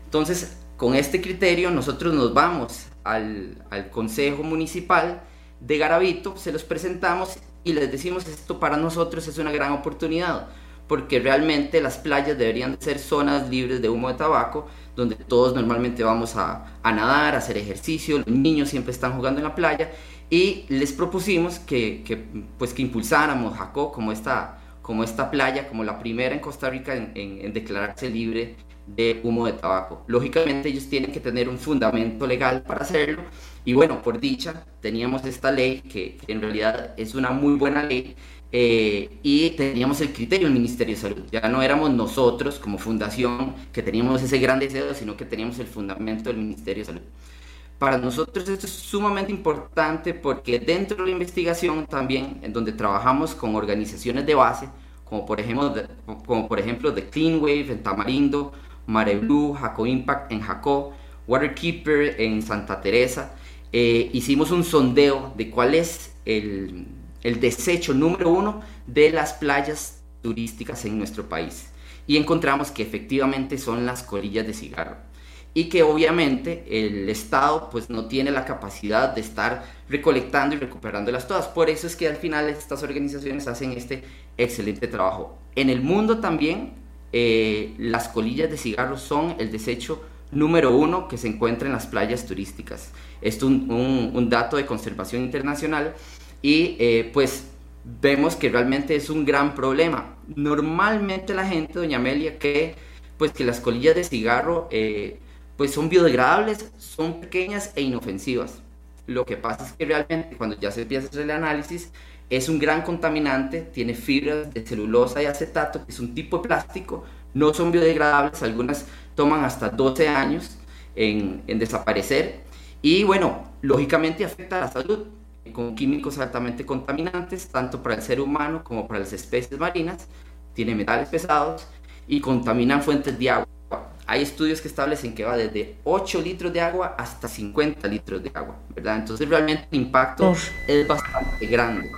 Entonces, con este criterio nosotros nos vamos al, Consejo Municipal de Garavito, se los presentamos y les decimos esto para nosotros es una gran oportunidad porque realmente las playas deberían ser zonas libres de humo de tabaco, donde todos normalmente vamos a, nadar, a hacer ejercicio, los niños siempre están jugando en la playa y les propusimos que, pues, que impulsáramos Jacó como esta, como esta playa, como la primera en Costa Rica en, declararse libre de humo de tabaco. Lógicamente ellos tienen que tener un fundamento legal para hacerlo y bueno, por dicha teníamos esta ley que en realidad es una muy buena ley eh, y teníamos el criterio del Ministerio de Salud. Ya no éramos nosotros como fundación que teníamos ese gran deseo, sino que teníamos el fundamento del Ministerio de Salud. Para nosotros esto es sumamente importante porque dentro de la investigación también, en donde trabajamos con organizaciones de base, como por ejemplo, como por ejemplo The Clean Wave en Tamarindo, Mare Blue, Jaco Impact en Jacó, Waterkeeper en Santa Teresa, eh, hicimos un sondeo de cuál es el, el desecho número uno de las playas turísticas en nuestro país. Y encontramos que efectivamente son las colillas de cigarro. Y que obviamente el Estado pues no tiene la capacidad de estar recolectando y recuperándolas todas. Por eso es que al final estas organizaciones hacen este excelente trabajo. En el mundo también eh, las colillas de cigarro son el desecho número uno que se encuentra en las playas turísticas. Esto es un, un dato de conservación internacional y eh, pues vemos que realmente es un gran problema. Normalmente la gente, doña Amelia, que pues que las colillas de cigarro eh, pues son biodegradables, son pequeñas e inofensivas. Lo que pasa es que realmente cuando ya se empieza a hacer el análisis es un gran contaminante, tiene fibras de celulosa y acetato, que es un tipo de plástico, no son biodegradables, algunas toman hasta 12 años en, en desaparecer y bueno, lógicamente afecta a la salud con químicos altamente contaminantes, tanto para el ser humano como para las especies marinas, tiene metales pesados y contaminan fuentes de agua. Hay estudios que establecen que va desde 8 litros de agua hasta 50 litros de agua, ¿verdad? Entonces realmente el impacto es bastante grande.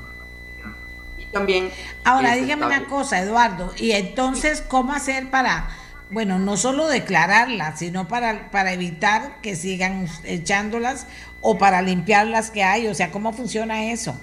También... Ahora dígame una cosa, Eduardo, y entonces, ¿cómo hacer para bueno, no solo declararlas, sino para, para evitar que sigan echándolas o para limpiar las que hay, o sea, ¿cómo funciona eso?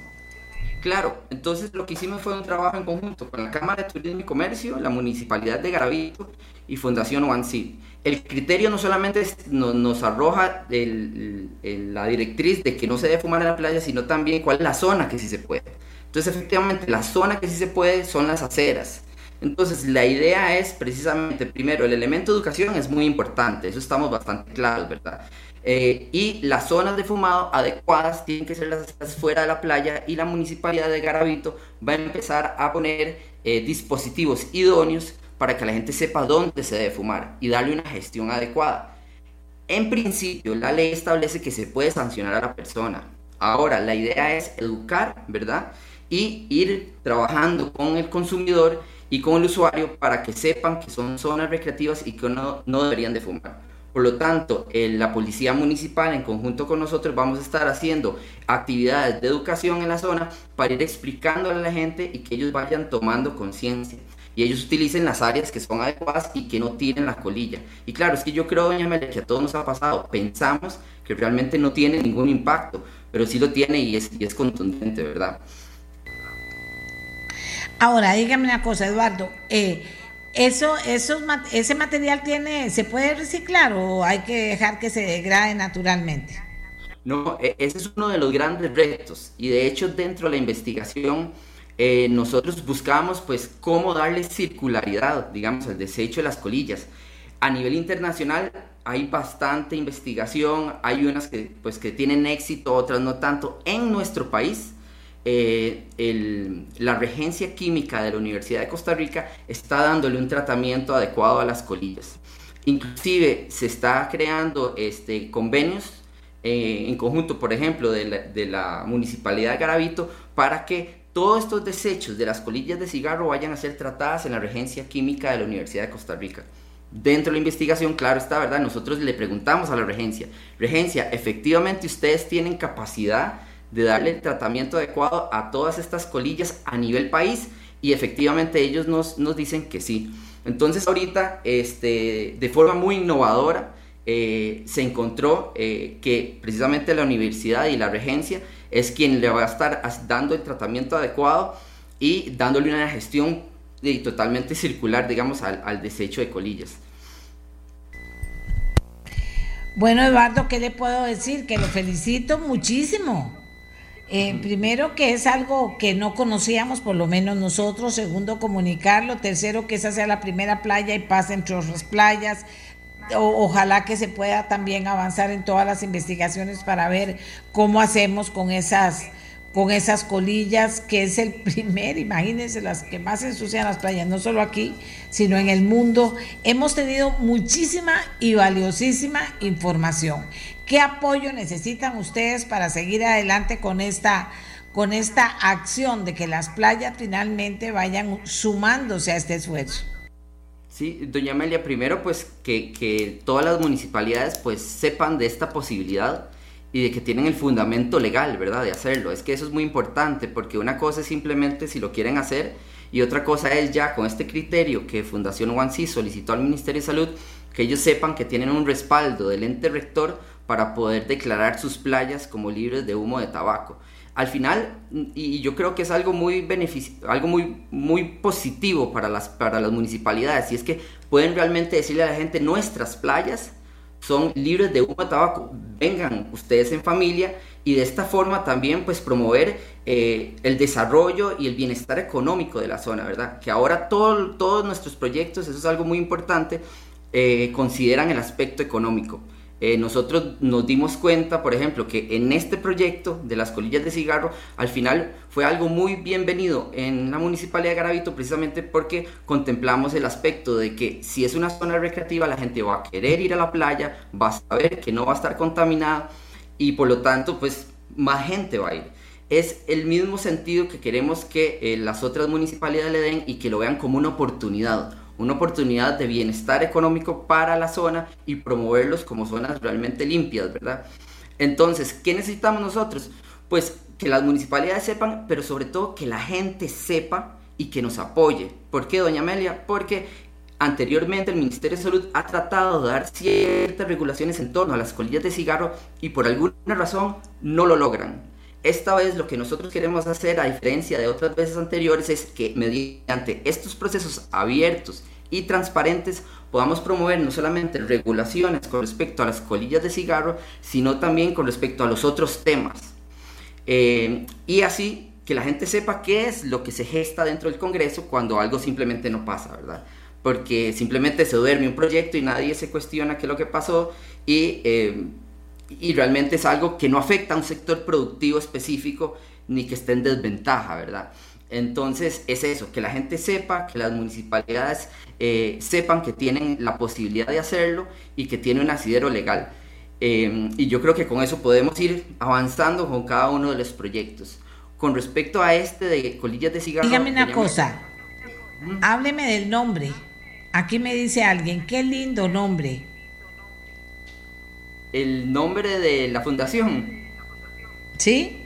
Claro, entonces lo que hicimos fue un trabajo en conjunto con la Cámara de Turismo y Comercio, la Municipalidad de Garavito y Fundación One Seed. El criterio no solamente nos, arroja la directriz de que no se debe fumar en la playa, sino también cuál es la zona que sí se puede. Entonces, efectivamente, la zona que sí se puede son las aceras. Entonces, la idea es precisamente, primero, el elemento educación es muy importante, eso estamos bastante claros, ¿verdad? Eh, y las zonas de fumado adecuadas tienen que ser las fuera de la playa y la municipalidad de Garavito va a empezar a poner eh, dispositivos idóneos para que la gente sepa dónde se debe fumar y darle una gestión adecuada. En principio, la ley establece que se puede sancionar a la persona. Ahora, la idea es educar, ¿verdad? Y ir trabajando con el consumidor y con el usuario para que sepan que son zonas recreativas y que no, no deberían de fumar. Por lo tanto, la Policía Municipal en conjunto con nosotros vamos a estar haciendo actividades de educación en la zona para ir explicándole a la gente y que ellos vayan tomando conciencia y ellos utilicen las áreas que son adecuadas y que no tiren la colilla. Y claro, es que yo creo, doña Amelia, que a todos nos ha pasado, pensamos que realmente no tiene ningún impacto, pero sí lo tiene y es, y es contundente, ¿verdad? Ahora, dígame una cosa, Eduardo, eh, eso, ese material tiene, ¿se puede reciclar o hay que dejar que se degrade naturalmente? No, e, ese es uno de los grandes retos y de hecho dentro de la investigación eh, nosotros buscamos pues cómo darle circularidad, digamos, al desecho de las colillas. A nivel internacional hay bastante investigación, hay unas que pues que tienen éxito, otras no tanto. En nuestro país eh, la regencia química de la Universidad de Costa Rica está dándole un tratamiento adecuado a las colillas. Inclusive se está creando este, convenios eh, en conjunto, por ejemplo, de la, Municipalidad de Garavito para que todos estos desechos de las colillas de cigarro vayan a ser tratadas en la regencia química de la Universidad de Costa Rica. Dentro de la investigación, claro está, ¿verdad? Nosotros le preguntamos a la regencia, regencia, efectivamente ustedes tienen capacidad de darle el tratamiento adecuado a todas estas colillas a nivel país y efectivamente ellos nos, nos dicen que sí. Entonces ahorita, este, de forma muy innovadora, eh, se encontró eh, que precisamente la universidad y la regencia es quien le va a estar dando el tratamiento adecuado y dándole una gestión totalmente circular, digamos, al, al desecho de colillas. Bueno, Eduardo, ¿qué le puedo decir? Que lo felicito muchísimo. Eh, primero que es algo que no conocíamos, por lo menos nosotros. Segundo, comunicarlo. Tercero, que esa sea la primera playa y pase entre otras playas. ojalá que se pueda también avanzar en todas las investigaciones para ver cómo hacemos con esas con esas colillas, que es el primer, imagínense, las que más ensucian las playas, no solo aquí, sino en el mundo. Hemos tenido muchísima y valiosísima información. ¿Qué apoyo necesitan ustedes para seguir adelante con esta, con esta acción de que las playas finalmente vayan sumándose a este esfuerzo? Sí, doña Amelia, primero pues que, que todas las municipalidades pues sepan de esta posibilidad y de que tienen el fundamento legal, ¿verdad? De hacerlo. Es que eso es muy importante porque una cosa es simplemente si lo quieren hacer y otra cosa es ya con este criterio que Fundación OneSea solicitó al Ministerio de Salud, que ellos sepan que tienen un respaldo del ente rector para poder declarar sus playas como libres de humo de tabaco. Al final, y yo creo que es algo muy, algo muy, muy positivo para las, para las municipalidades, y es que pueden realmente decirle a la gente, nuestras playas son libres de humo de tabaco, vengan ustedes en familia y de esta forma también pues promover eh, el desarrollo y el bienestar económico de la zona, ¿verdad? Que ahora todo, todos nuestros proyectos, eso es algo muy importante, eh, consideran el aspecto económico. Eh, nosotros nos dimos cuenta, por ejemplo, que en este proyecto de las colillas de cigarro, al final fue algo muy bienvenido en la Municipalidad de Garavito, precisamente porque contemplamos el aspecto de que si es una zona recreativa, la gente va a querer ir a la playa, va a saber que no va a estar contaminada y por lo tanto, pues más gente va a ir. Es el mismo sentido que queremos que eh, las otras municipalidades le den y que lo vean como una oportunidad una oportunidad de bienestar económico para la zona y promoverlos como zonas realmente limpias, ¿verdad? Entonces, ¿qué necesitamos nosotros? Pues que las municipalidades sepan, pero sobre todo que la gente sepa y que nos apoye. ¿Por qué, doña Amelia? Porque anteriormente el Ministerio de Salud ha tratado de dar ciertas regulaciones en torno a las colillas de cigarro y por alguna razón no lo logran. Esta vez lo que nosotros queremos hacer, a diferencia de otras veces anteriores, es que mediante estos procesos abiertos y transparentes podamos promover no solamente regulaciones con respecto a las colillas de cigarro, sino también con respecto a los otros temas. Eh, y así que la gente sepa qué es lo que se gesta dentro del Congreso cuando algo simplemente no pasa, ¿verdad? Porque simplemente se duerme un proyecto y nadie se cuestiona qué es lo que pasó y, eh, y realmente es algo que no afecta a un sector productivo específico ni que esté en desventaja, ¿verdad? Entonces es eso, que la gente sepa, que las municipalidades eh, sepan que tienen la posibilidad de hacerlo y que tiene un asidero legal. Eh, y yo creo que con eso podemos ir avanzando con cada uno de los proyectos. Con respecto a este de colillas de cigarro... Dígame una cosa, hábleme del nombre. Aquí me dice alguien, qué lindo nombre. El nombre de la fundación. ¿Sí?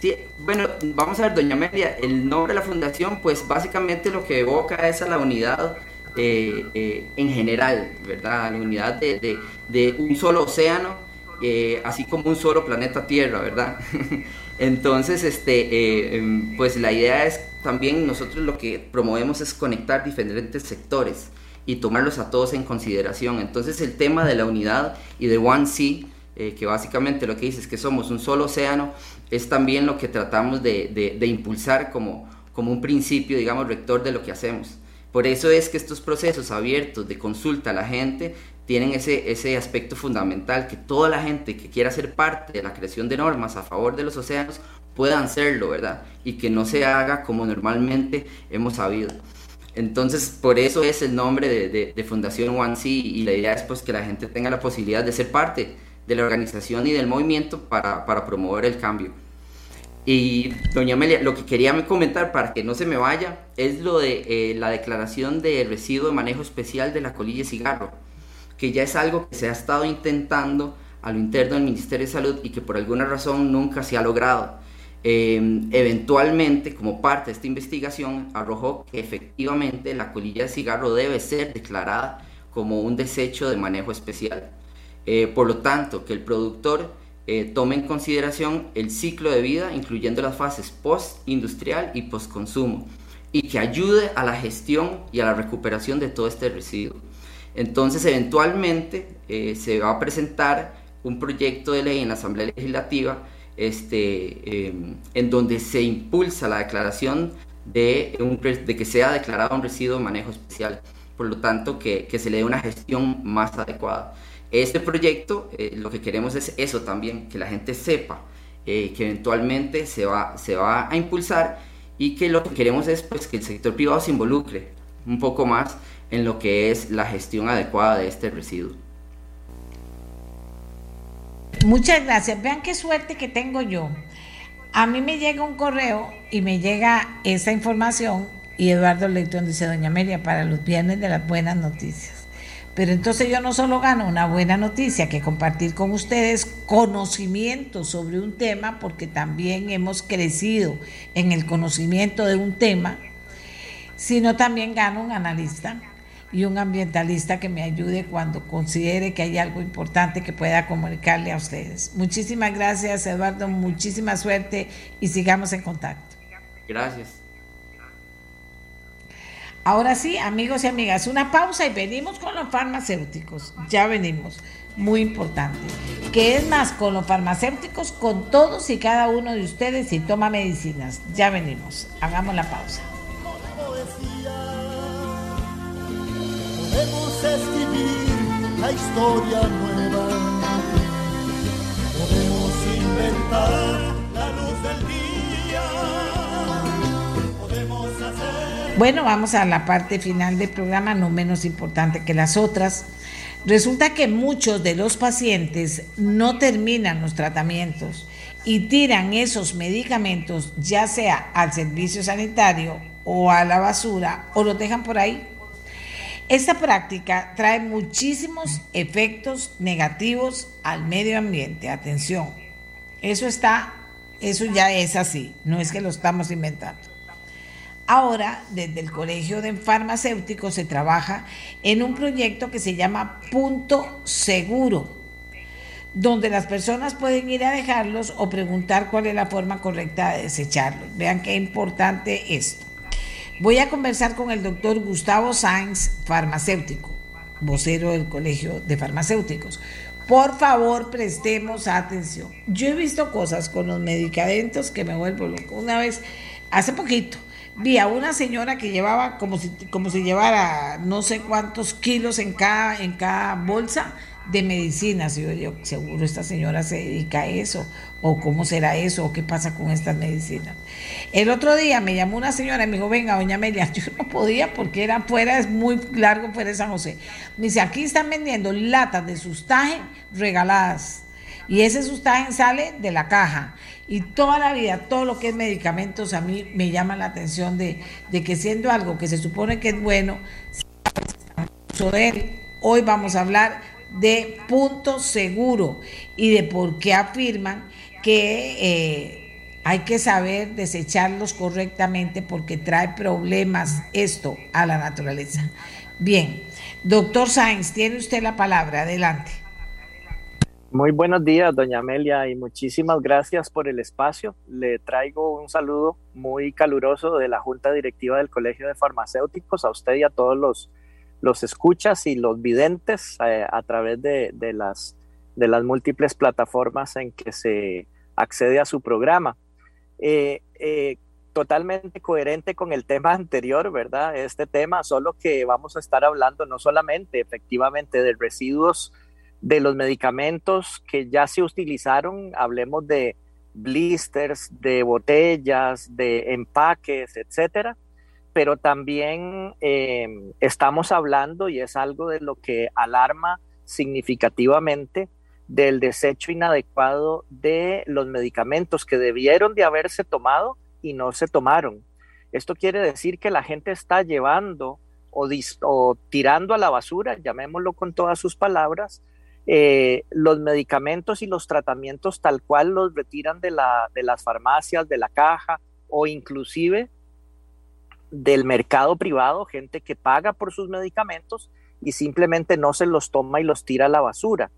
Sí, bueno, vamos a ver, doña Amelia, el nombre de la fundación, pues básicamente lo que evoca es a la unidad eh, eh, en general, ¿verdad? La unidad de, de, un solo océano, eh, así como un solo planeta Tierra, ¿verdad? Entonces, este, em, pues la idea es también nosotros lo que promovemos es conectar diferentes sectores y tomarlos a todos en consideración. Entonces, el tema de la unidad y de One Sea, que básicamente lo que dice es que somos un solo océano, es también lo que tratamos de, impulsar como, como un principio, digamos, rector de lo que hacemos. Por eso es que estos procesos abiertos de consulta a la gente tienen ese, ese aspecto fundamental, que toda la gente que quiera ser parte de la creación de normas a favor de los océanos puedan serlo, ¿verdad? Y que no se haga como normalmente hemos sabido. Entonces, por eso es el nombre de, Fundación One Sea y la idea es pues que la gente tenga la posibilidad de ser parte de la organización y del movimiento para, para promover el cambio. Y doña Amelia, lo que quería comentar para que no se me vaya es lo de eh, la declaración de residuo de manejo especial de la colilla de cigarro, que ya es algo que se ha estado intentando a lo interno del Ministerio de Salud y que por alguna razón nunca se ha logrado. Eh, eventualmente, como parte de esta investigación, arrojó que efectivamente la colilla de cigarro debe ser declarada como un desecho de manejo especial. Eh, por lo tanto, que el productor eh, tome en consideración el ciclo de vida, incluyendo las fases post-industrial y post-consumo, y que ayude a la gestión y a la recuperación de todo este residuo. Entonces, eventualmente eh, se va a presentar un proyecto de ley en la Asamblea Legislativa este, em, en donde se impulsa la declaración de, de, que sea declarado un residuo de manejo especial, por lo tanto que, que se le dé una gestión más adecuada. Este proyecto eh, lo que queremos es eso también, que la gente sepa eh, que eventualmente se va, se va a impulsar y que lo que queremos es pues, que el sector privado se involucre un poco más en lo que es la gestión adecuada de este residuo. Muchas gracias. Vean qué suerte que tengo yo. A mí me llega un correo y me llega esa información y Eduardo Leitón dice, doña Amelia, para los viernes de las buenas noticias. Pero entonces yo no solo gano una buena noticia que compartir con ustedes conocimiento sobre un tema, porque también hemos crecido en el conocimiento de un tema, sino también gano un analista y un ambientalista que me ayude cuando considere que hay algo importante que pueda comunicarle a ustedes. Muchísimas gracias, Eduardo, muchísima suerte y sigamos en contacto. Gracias. Ahora sí, amigos y amigas, una pausa y venimos con los farmacéuticos. Ya venimos. Muy importante. ¿Qué es más con los farmacéuticos? Con todos y cada uno de ustedes si toma medicinas. Ya venimos. Hagamos la pausa. Podemos escribir la historia nueva. Podemos inventar la luz del día bueno, vamos a la parte final del programa, no menos importante que las otras. Resulta que muchos de los pacientes no terminan los tratamientos y tiran esos medicamentos ya sea al servicio sanitario o a la basura o los dejan por ahí. Esta práctica trae muchísimos efectos negativos al medio ambiente. Atención, eso está, eso ya es así, no es que lo estamos inventando. Ahora, desde el Colegio de Farmacéuticos se trabaja en un proyecto que se llama Punto Seguro, donde las personas pueden ir a dejarlos o preguntar cuál es la forma correcta de desecharlos. Vean qué importante esto. Voy a conversar con el doctor Gustavo Sainz, farmacéutico, vocero del Colegio de Farmacéuticos. Por favor, prestemos atención. Yo he visto cosas con los medicamentos que me vuelvo loco. Una vez, hace poquito, vi a una señora que llevaba como si, como si llevara no sé cuántos kilos en cada, en cada bolsa de medicinas. Y yo digo, seguro esta señora se dedica a eso, o cómo será eso, o qué pasa con estas medicinas. El otro día me llamó una señora y me dijo, venga, doña Amelia, yo no podía porque era fuera, es muy largo fuera de San José. Me dice, aquí están vendiendo latas de sustaje regaladas. Y ese sustaje sale de la caja. Y toda la vida, todo lo que es medicamentos, a mí me llama la atención de, de que siendo algo que se supone que es bueno, hoy vamos a hablar de punto seguro y de por qué afirman que eh, hay que saber desecharlos correctamente porque trae problemas esto a la naturaleza. Bien, doctor Sáenz, tiene usted la palabra, adelante. Muy buenos días, doña Amelia, y muchísimas gracias por el espacio. Le traigo un saludo muy caluroso de la Junta Directiva del Colegio de Farmacéuticos a usted y a todos los los escuchas y los videntes eh, a través de, las, de las múltiples plataformas en que se accede a su programa. Eh, eh, totalmente coherente con el tema anterior, ¿verdad? Este tema, solo que vamos a estar hablando no solamente efectivamente de residuos de los medicamentos que ya se utilizaron, hablemos de blisters, de botellas, de empaques, etcétera, pero también em, estamos hablando, y es algo de lo que alarma significativamente, del desecho inadecuado de los medicamentos que debieron de haberse tomado y no se tomaron. Esto quiere decir que la gente está llevando o, tirando a la basura, llamémoslo con todas sus palabras, eh, los medicamentos y los tratamientos tal cual los retiran de, la, de las farmacias, de la caja o inclusive del mercado privado, gente que paga por sus medicamentos y simplemente no se los toma y los tira a la basura.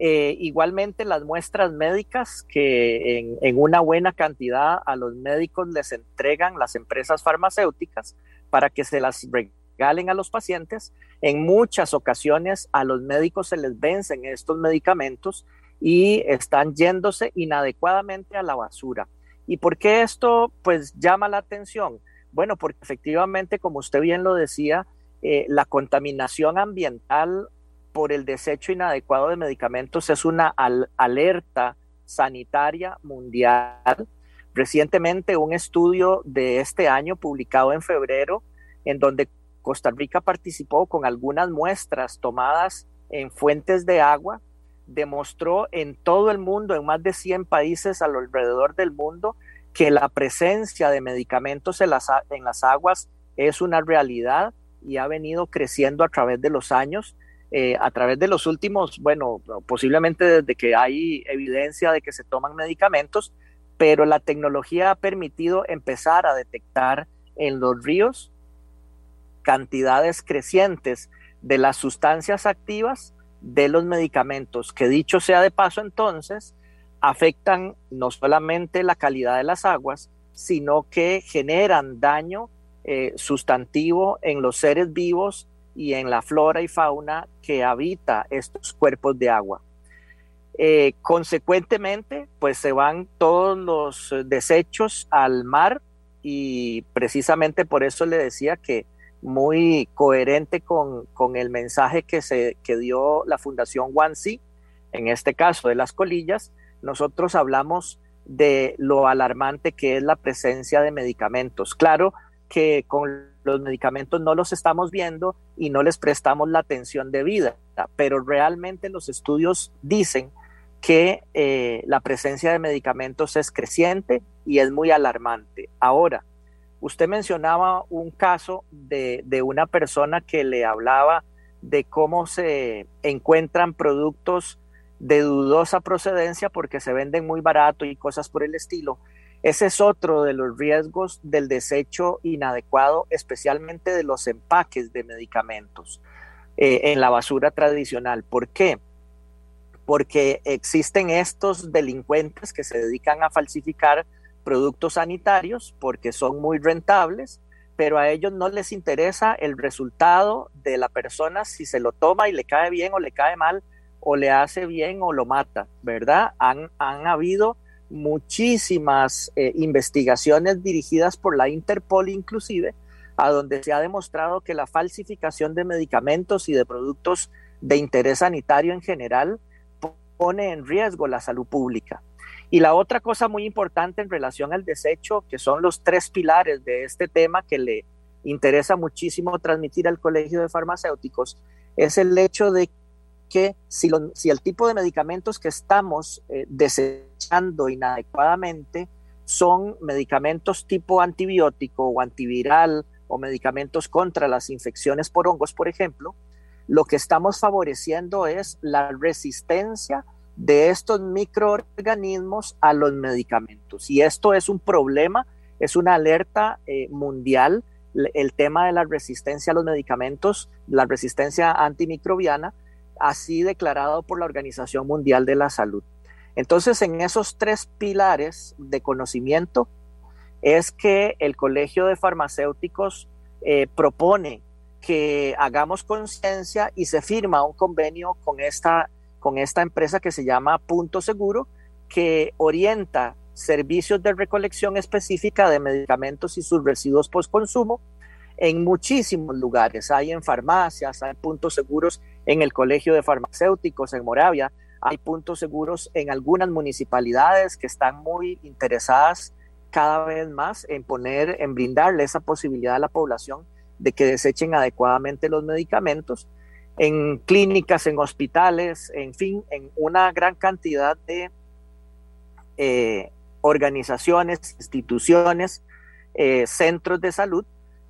Eh, igualmente las muestras médicas que en, en, una buena cantidad a los médicos les entregan las empresas farmacéuticas para que se las regalen a los pacientes, en muchas ocasiones a los médicos se les vencen estos medicamentos y están yéndose inadecuadamente a la basura. ¿Y por qué esto pues llama la atención? Bueno, porque efectivamente, como usted bien lo decía, eh, la contaminación ambiental por el desecho inadecuado de medicamentos es una alerta sanitaria mundial. Recientemente un estudio de este año publicado en febrero, en donde Costa Rica participó con algunas muestras tomadas en fuentes de agua, demostró en todo el mundo, en más de 100 países alrededor del mundo, que la presencia de medicamentos en las, en las aguas es una realidad y ha venido creciendo a través de los años, eh, a través de los últimos, bueno, posiblemente desde que hay evidencia de que se toman medicamentos, pero la tecnología ha permitido empezar a detectar en los ríos cantidades crecientes de las sustancias activas de los medicamentos, que dicho sea de paso entonces, afectan no solamente la calidad de las aguas, sino que generan daño eh, sustantivo en los seres vivos y en la flora y fauna que habita estos cuerpos de agua. Eh, consecuentemente, pues se van todos los desechos al mar y precisamente por eso le decía que muy coherente con, con el mensaje que, se, que dio la Fundación One Sea, en este caso de las colillas, nosotros hablamos de lo alarmante que es la presencia de medicamentos. Claro que con los medicamentos no los estamos viendo y no les prestamos la atención debida, pero realmente los estudios dicen que eh, la presencia de medicamentos es creciente y es muy alarmante. Ahora, usted mencionaba un caso de, de una persona que le hablaba de cómo se encuentran productos de dudosa procedencia porque se venden muy barato y cosas por el estilo. Ese es otro de los riesgos del desecho inadecuado, especialmente de los empaques de medicamentos eh, en la basura tradicional. ¿Por qué? Porque existen estos delincuentes que se dedican a falsificar productos sanitarios porque son muy rentables, pero a ellos no les interesa el resultado de la persona si se lo toma y le cae bien o le cae mal, o le hace bien o lo mata, ¿verdad? Han, han habido muchísimas eh, investigaciones dirigidas por la Interpol inclusive, a donde se ha demostrado que la falsificación de medicamentos y de productos de interés sanitario en general pone en riesgo la salud pública. Y la otra cosa muy importante en relación al desecho, que son los tres pilares de este tema que le interesa muchísimo transmitir al Colegio de Farmacéuticos, es el hecho de que si, el tipo de medicamentos que estamos eh, desechando inadecuadamente son medicamentos tipo antibiótico o antiviral o medicamentos contra las infecciones por hongos, por ejemplo, lo que estamos favoreciendo es la resistencia de estos microorganismos a los medicamentos. Y esto es un problema, es una alerta eh, mundial, el tema de la resistencia a los medicamentos, la resistencia antimicrobiana, así declarado por la Organización Mundial de la Salud. Entonces, en esos tres pilares de conocimiento es que el Colegio de Farmacéuticos eh, propone que hagamos conciencia y se firma un convenio con esta, con esta empresa que se llama Punto Seguro, que orienta servicios de recolección específica de medicamentos y sus residuos post-consumo en muchísimos lugares. Hay en farmacias, hay puntos seguros en el Colegio de Farmacéuticos en Moravia, hay puntos seguros en algunas municipalidades que están muy interesadas cada vez más en poner, en brindarle esa posibilidad a la población de que desechen adecuadamente los medicamentos en clínicas, en hospitales, en fin, en una gran cantidad de eh, organizaciones, instituciones, eh, centros de salud.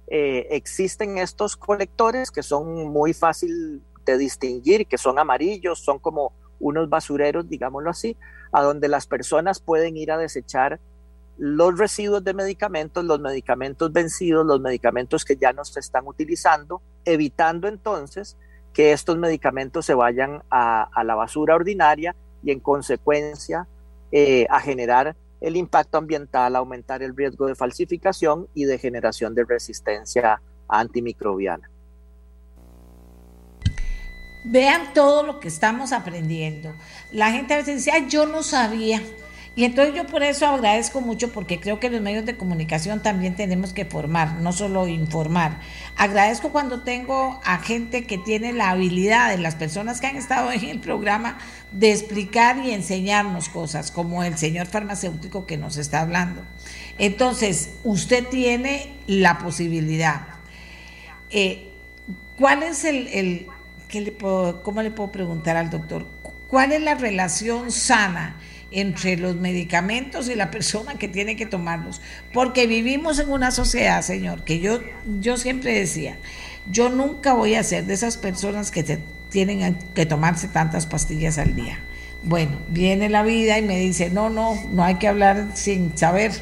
Eh, existen estos colectores que son muy fácil distinguir, que son amarillos, son como unos basureros, digámoslo así, a donde las personas pueden ir a desechar los residuos de medicamentos, los medicamentos vencidos, los medicamentos que ya no se están utilizando, evitando entonces que estos medicamentos se vayan a, la basura ordinaria y en consecuencia eh, a generar el impacto ambiental, aumentar el riesgo de falsificación y de generación de resistencia antimicrobiana. Vean todo lo que estamos aprendiendo. La gente a veces dice, yo no sabía. Y entonces yo por eso agradezco mucho porque creo que los medios de comunicación también tenemos que formar, no solo informar. Agradezco cuando tengo a gente que tiene la habilidad de las personas que han estado en el programa de explicar y enseñarnos cosas, como el señor farmacéutico que nos está hablando. Entonces, usted tiene la posibilidad. Eh, ¿Cuál es el, el le puedo, cómo le puedo preguntar al doctor? ¿Cuál es la relación sana? entre los medicamentos y la persona que tiene que tomarlos. Porque vivimos en una sociedad, señor, que yo, yo siempre decía, yo nunca voy a ser de esas personas que tienen que tomarse tantas pastillas al día. Bueno, viene la vida y me dice, no, no, no hay que hablar sin saber,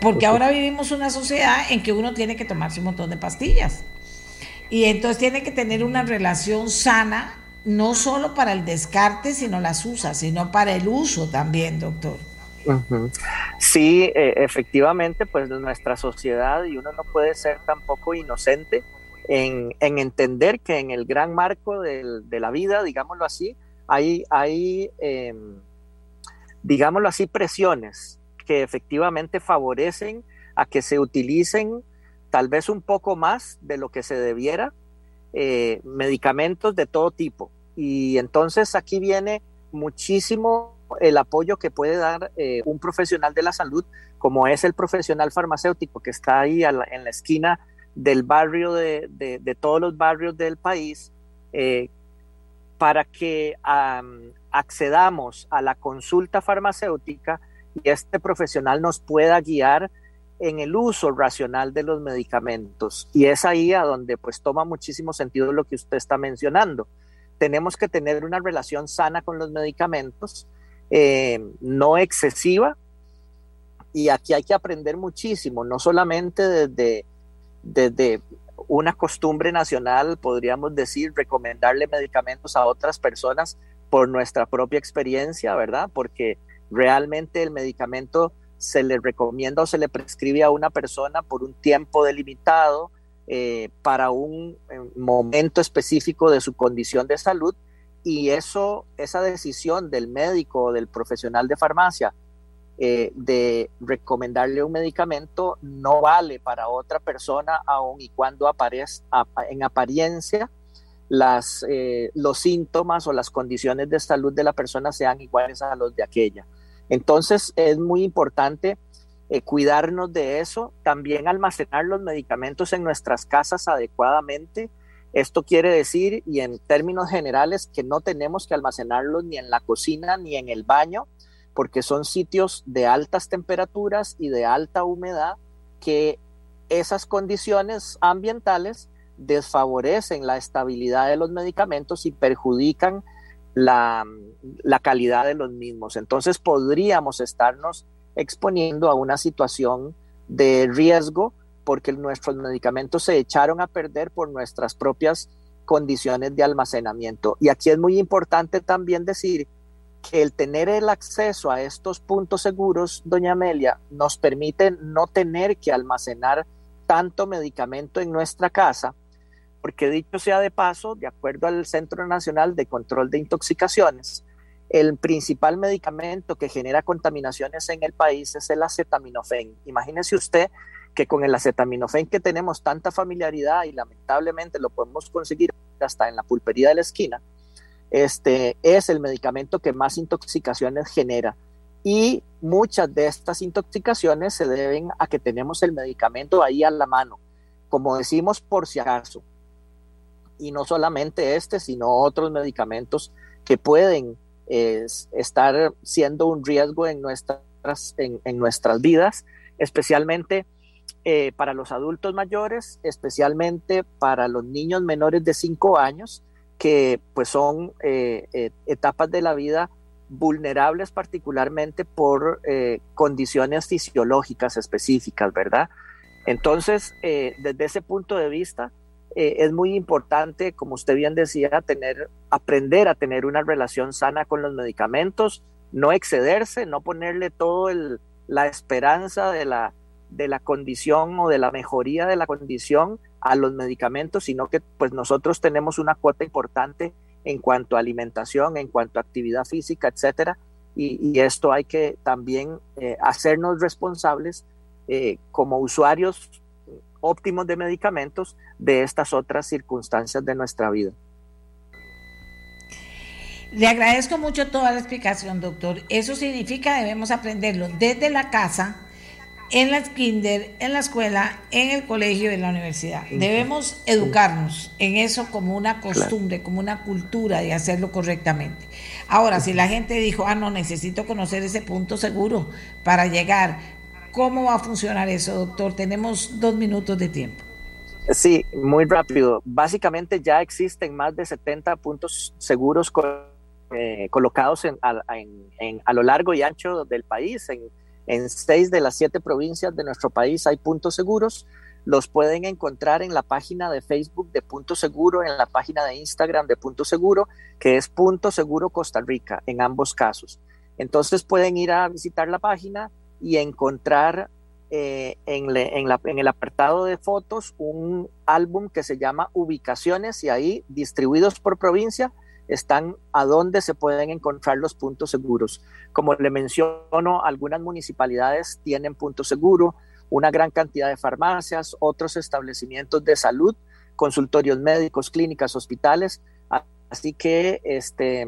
porque ahora vivimos una sociedad en que uno tiene que tomarse un montón de pastillas. Y entonces tiene que tener una relación sana no solo para el descarte, sino las usa, sino para el uso también, doctor. Sí, e, efectivamente, pues nuestra sociedad y uno no puede ser tampoco inocente en, entender que en el gran marco de la vida, digámoslo así, hay, hay em, digámoslo así, presiones que efectivamente favorecen a que se utilicen tal vez un poco más de lo que se debiera eh, medicamentos de todo tipo. Y entonces aquí viene muchísimo el apoyo que puede dar eh, un profesional de la salud, como es el profesional farmacéutico que está ahí en la esquina del barrio de, todos los barrios del país, eh, para que accedamos a la consulta farmacéutica y este profesional nos pueda guiar en el uso racional de los medicamentos. Y es ahí a donde pues toma muchísimo sentido lo que usted está mencionando tenemos que tener una relación sana con los medicamentos, eh, no excesiva, y aquí hay que aprender muchísimo, no solamente desde, desde una costumbre nacional, podríamos decir, recomendarle medicamentos a otras personas por nuestra propia experiencia, ¿verdad? Porque realmente el medicamento se le recomienda o se le prescribe a una persona por un tiempo delimitado, eh, para un eh, momento específico de su condición de salud y eso, esa decisión del médico o del profesional de farmacia eh, de recomendarle un medicamento no vale para otra persona aun y cuando en apariencia las, los síntomas o las condiciones de salud de la persona sean iguales a los de aquella. Entonces es muy importante eh, cuidarnos de eso, también almacenar los medicamentos en nuestras casas adecuadamente. Esto quiere decir, y en términos generales, que no tenemos que almacenarlos ni en la cocina ni en el baño, porque son sitios de altas temperaturas y de alta humedad que esas condiciones ambientales desfavorecen la estabilidad de los medicamentos y perjudican la, calidad de los mismos. Entonces podríamos estarnos exponiendo a una situación de riesgo porque nuestros medicamentos se echaron a perder por nuestras propias condiciones de almacenamiento. Y aquí es muy importante también decir que el tener el acceso a estos puntos seguros, doña Amelia, nos permite no tener que almacenar tanto medicamento en nuestra casa, porque dicho sea de paso, de acuerdo al Centro Nacional de Control de Intoxicaciones, el principal medicamento que genera contaminaciones en el país es el acetaminofén. Imagínese usted que con el acetaminofén que tenemos tanta familiaridad y lamentablemente lo podemos conseguir hasta en la pulpería de la esquina, este, es el medicamento que más intoxicaciones genera. Y muchas de estas intoxicaciones se deben a que tenemos el medicamento ahí a la mano, como decimos por si acaso. Y no solamente este, sino otros medicamentos que pueden estar siendo un riesgo en nuestras, en, nuestras vidas, especialmente eh, para los adultos mayores, especialmente para los niños menores de 5 años, que pues son eh, etapas de la vida vulnerables particularmente por eh, condiciones fisiológicas específicas, ¿verdad? Entonces, desde ese punto de vista, es muy importante, como usted bien decía, tener, aprender a tener una relación sana con los medicamentos, no excederse, no ponerle todo la esperanza de la, de la condición o de la mejoría de la condición a los medicamentos, sino que pues nosotros tenemos una cuota importante en cuanto a alimentación, en cuanto a actividad física, etcétera, y, esto hay que también eh, hacernos responsables eh, como usuarios óptimos de medicamentos de estas otras circunstancias de nuestra vida. Le agradezco mucho toda la explicación, doctor. Eso significa debemos aprenderlo desde la casa, en la kinder, en la escuela, en el colegio y en la universidad. Debemos educarnos en eso como una costumbre, como una cultura de hacerlo correctamente. Ahora, si la gente dijo, ah, no, necesito conocer ese punto seguro para llegar, ¿cómo va a funcionar eso, doctor? Tenemos dos minutos de tiempo. Sí, muy rápido. Básicamente ya existen más de 70 puntos seguros eh, colocados a lo largo y ancho del país, en en seis de las siete provincias de nuestro país hay puntos seguros. Los pueden encontrar en la página de Facebook de Punto Seguro, en la página de Instagram de Punto Seguro, que es Punto Seguro Costa Rica, en ambos casos. Entonces pueden ir a visitar la página y encontrar eh, en, en, el apartado de fotos un álbum que se llama Ubicaciones y ahí distribuidos por provincia están a dónde se pueden encontrar los puntos seguros. Como le menciono, algunas municipalidades tienen puntos seguros, una gran cantidad de farmacias, otros establecimientos de salud, consultorios médicos, clínicas, hospitales. Así que este,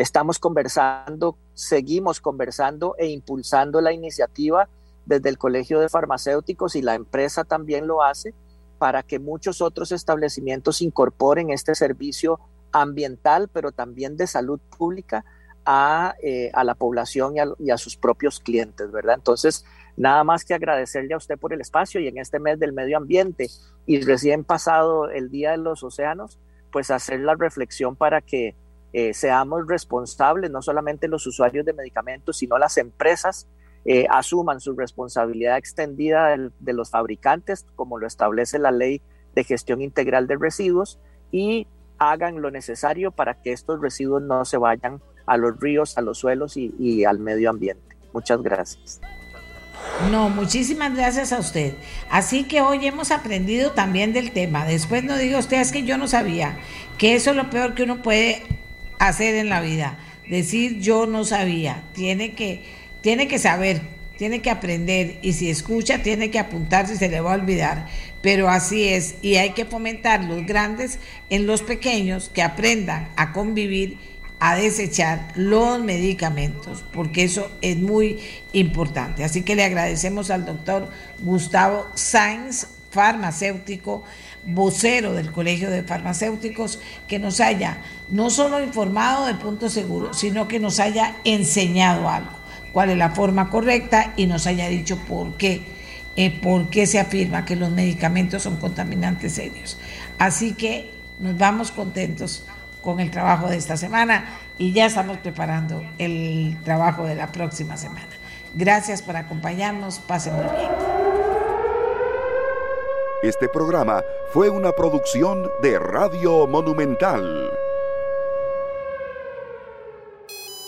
estamos conversando, seguimos conversando e impulsando la iniciativa desde el Colegio de Farmacéuticos y la empresa también lo hace para que muchos otros establecimientos incorporen este servicio ambiental, pero también de salud pública a, eh, a la población y a, sus propios clientes, ¿verdad? Entonces, nada más que agradecerle a usted por el espacio y en este mes del medio ambiente y recién pasado el Día de los Océanos, pues hacer la reflexión para que eh, seamos responsables, no solamente los usuarios de medicamentos, sino las empresas eh, asuman su responsabilidad extendida de los fabricantes, como lo establece la ley de gestión integral de residuos, y hagan lo necesario para que estos residuos no se vayan a los ríos, a los suelos y, al medio ambiente. Muchas gracias. No, muchísimas gracias a usted. Así que hoy hemos aprendido también del tema. Después no diga usted, es que yo no sabía, que eso es lo peor que uno puede hacer en la vida. Decir yo no sabía, tiene que, tiene que saber, tiene que aprender y si escucha tiene que apuntar si se le va a olvidar. Pero así es y hay que fomentar los grandes en los pequeños que aprendan a convivir a desechar los medicamentos, porque eso es muy importante. Así que le agradecemos al doctor Gustavo Sainz, farmacéutico, vocero del Colegio de Farmacéuticos, que nos haya no solo informado de puntos seguros, sino que nos haya enseñado algo, cuál es la forma correcta y nos haya dicho por qué, eh, por qué se afirma que los medicamentos son contaminantes serios. Así que nos vamos contentos con el trabajo de esta semana y ya estamos preparando el trabajo de la próxima semana. Gracias por acompañarnos, pasen muy bien. Este programa fue una producción de Radio Monumental.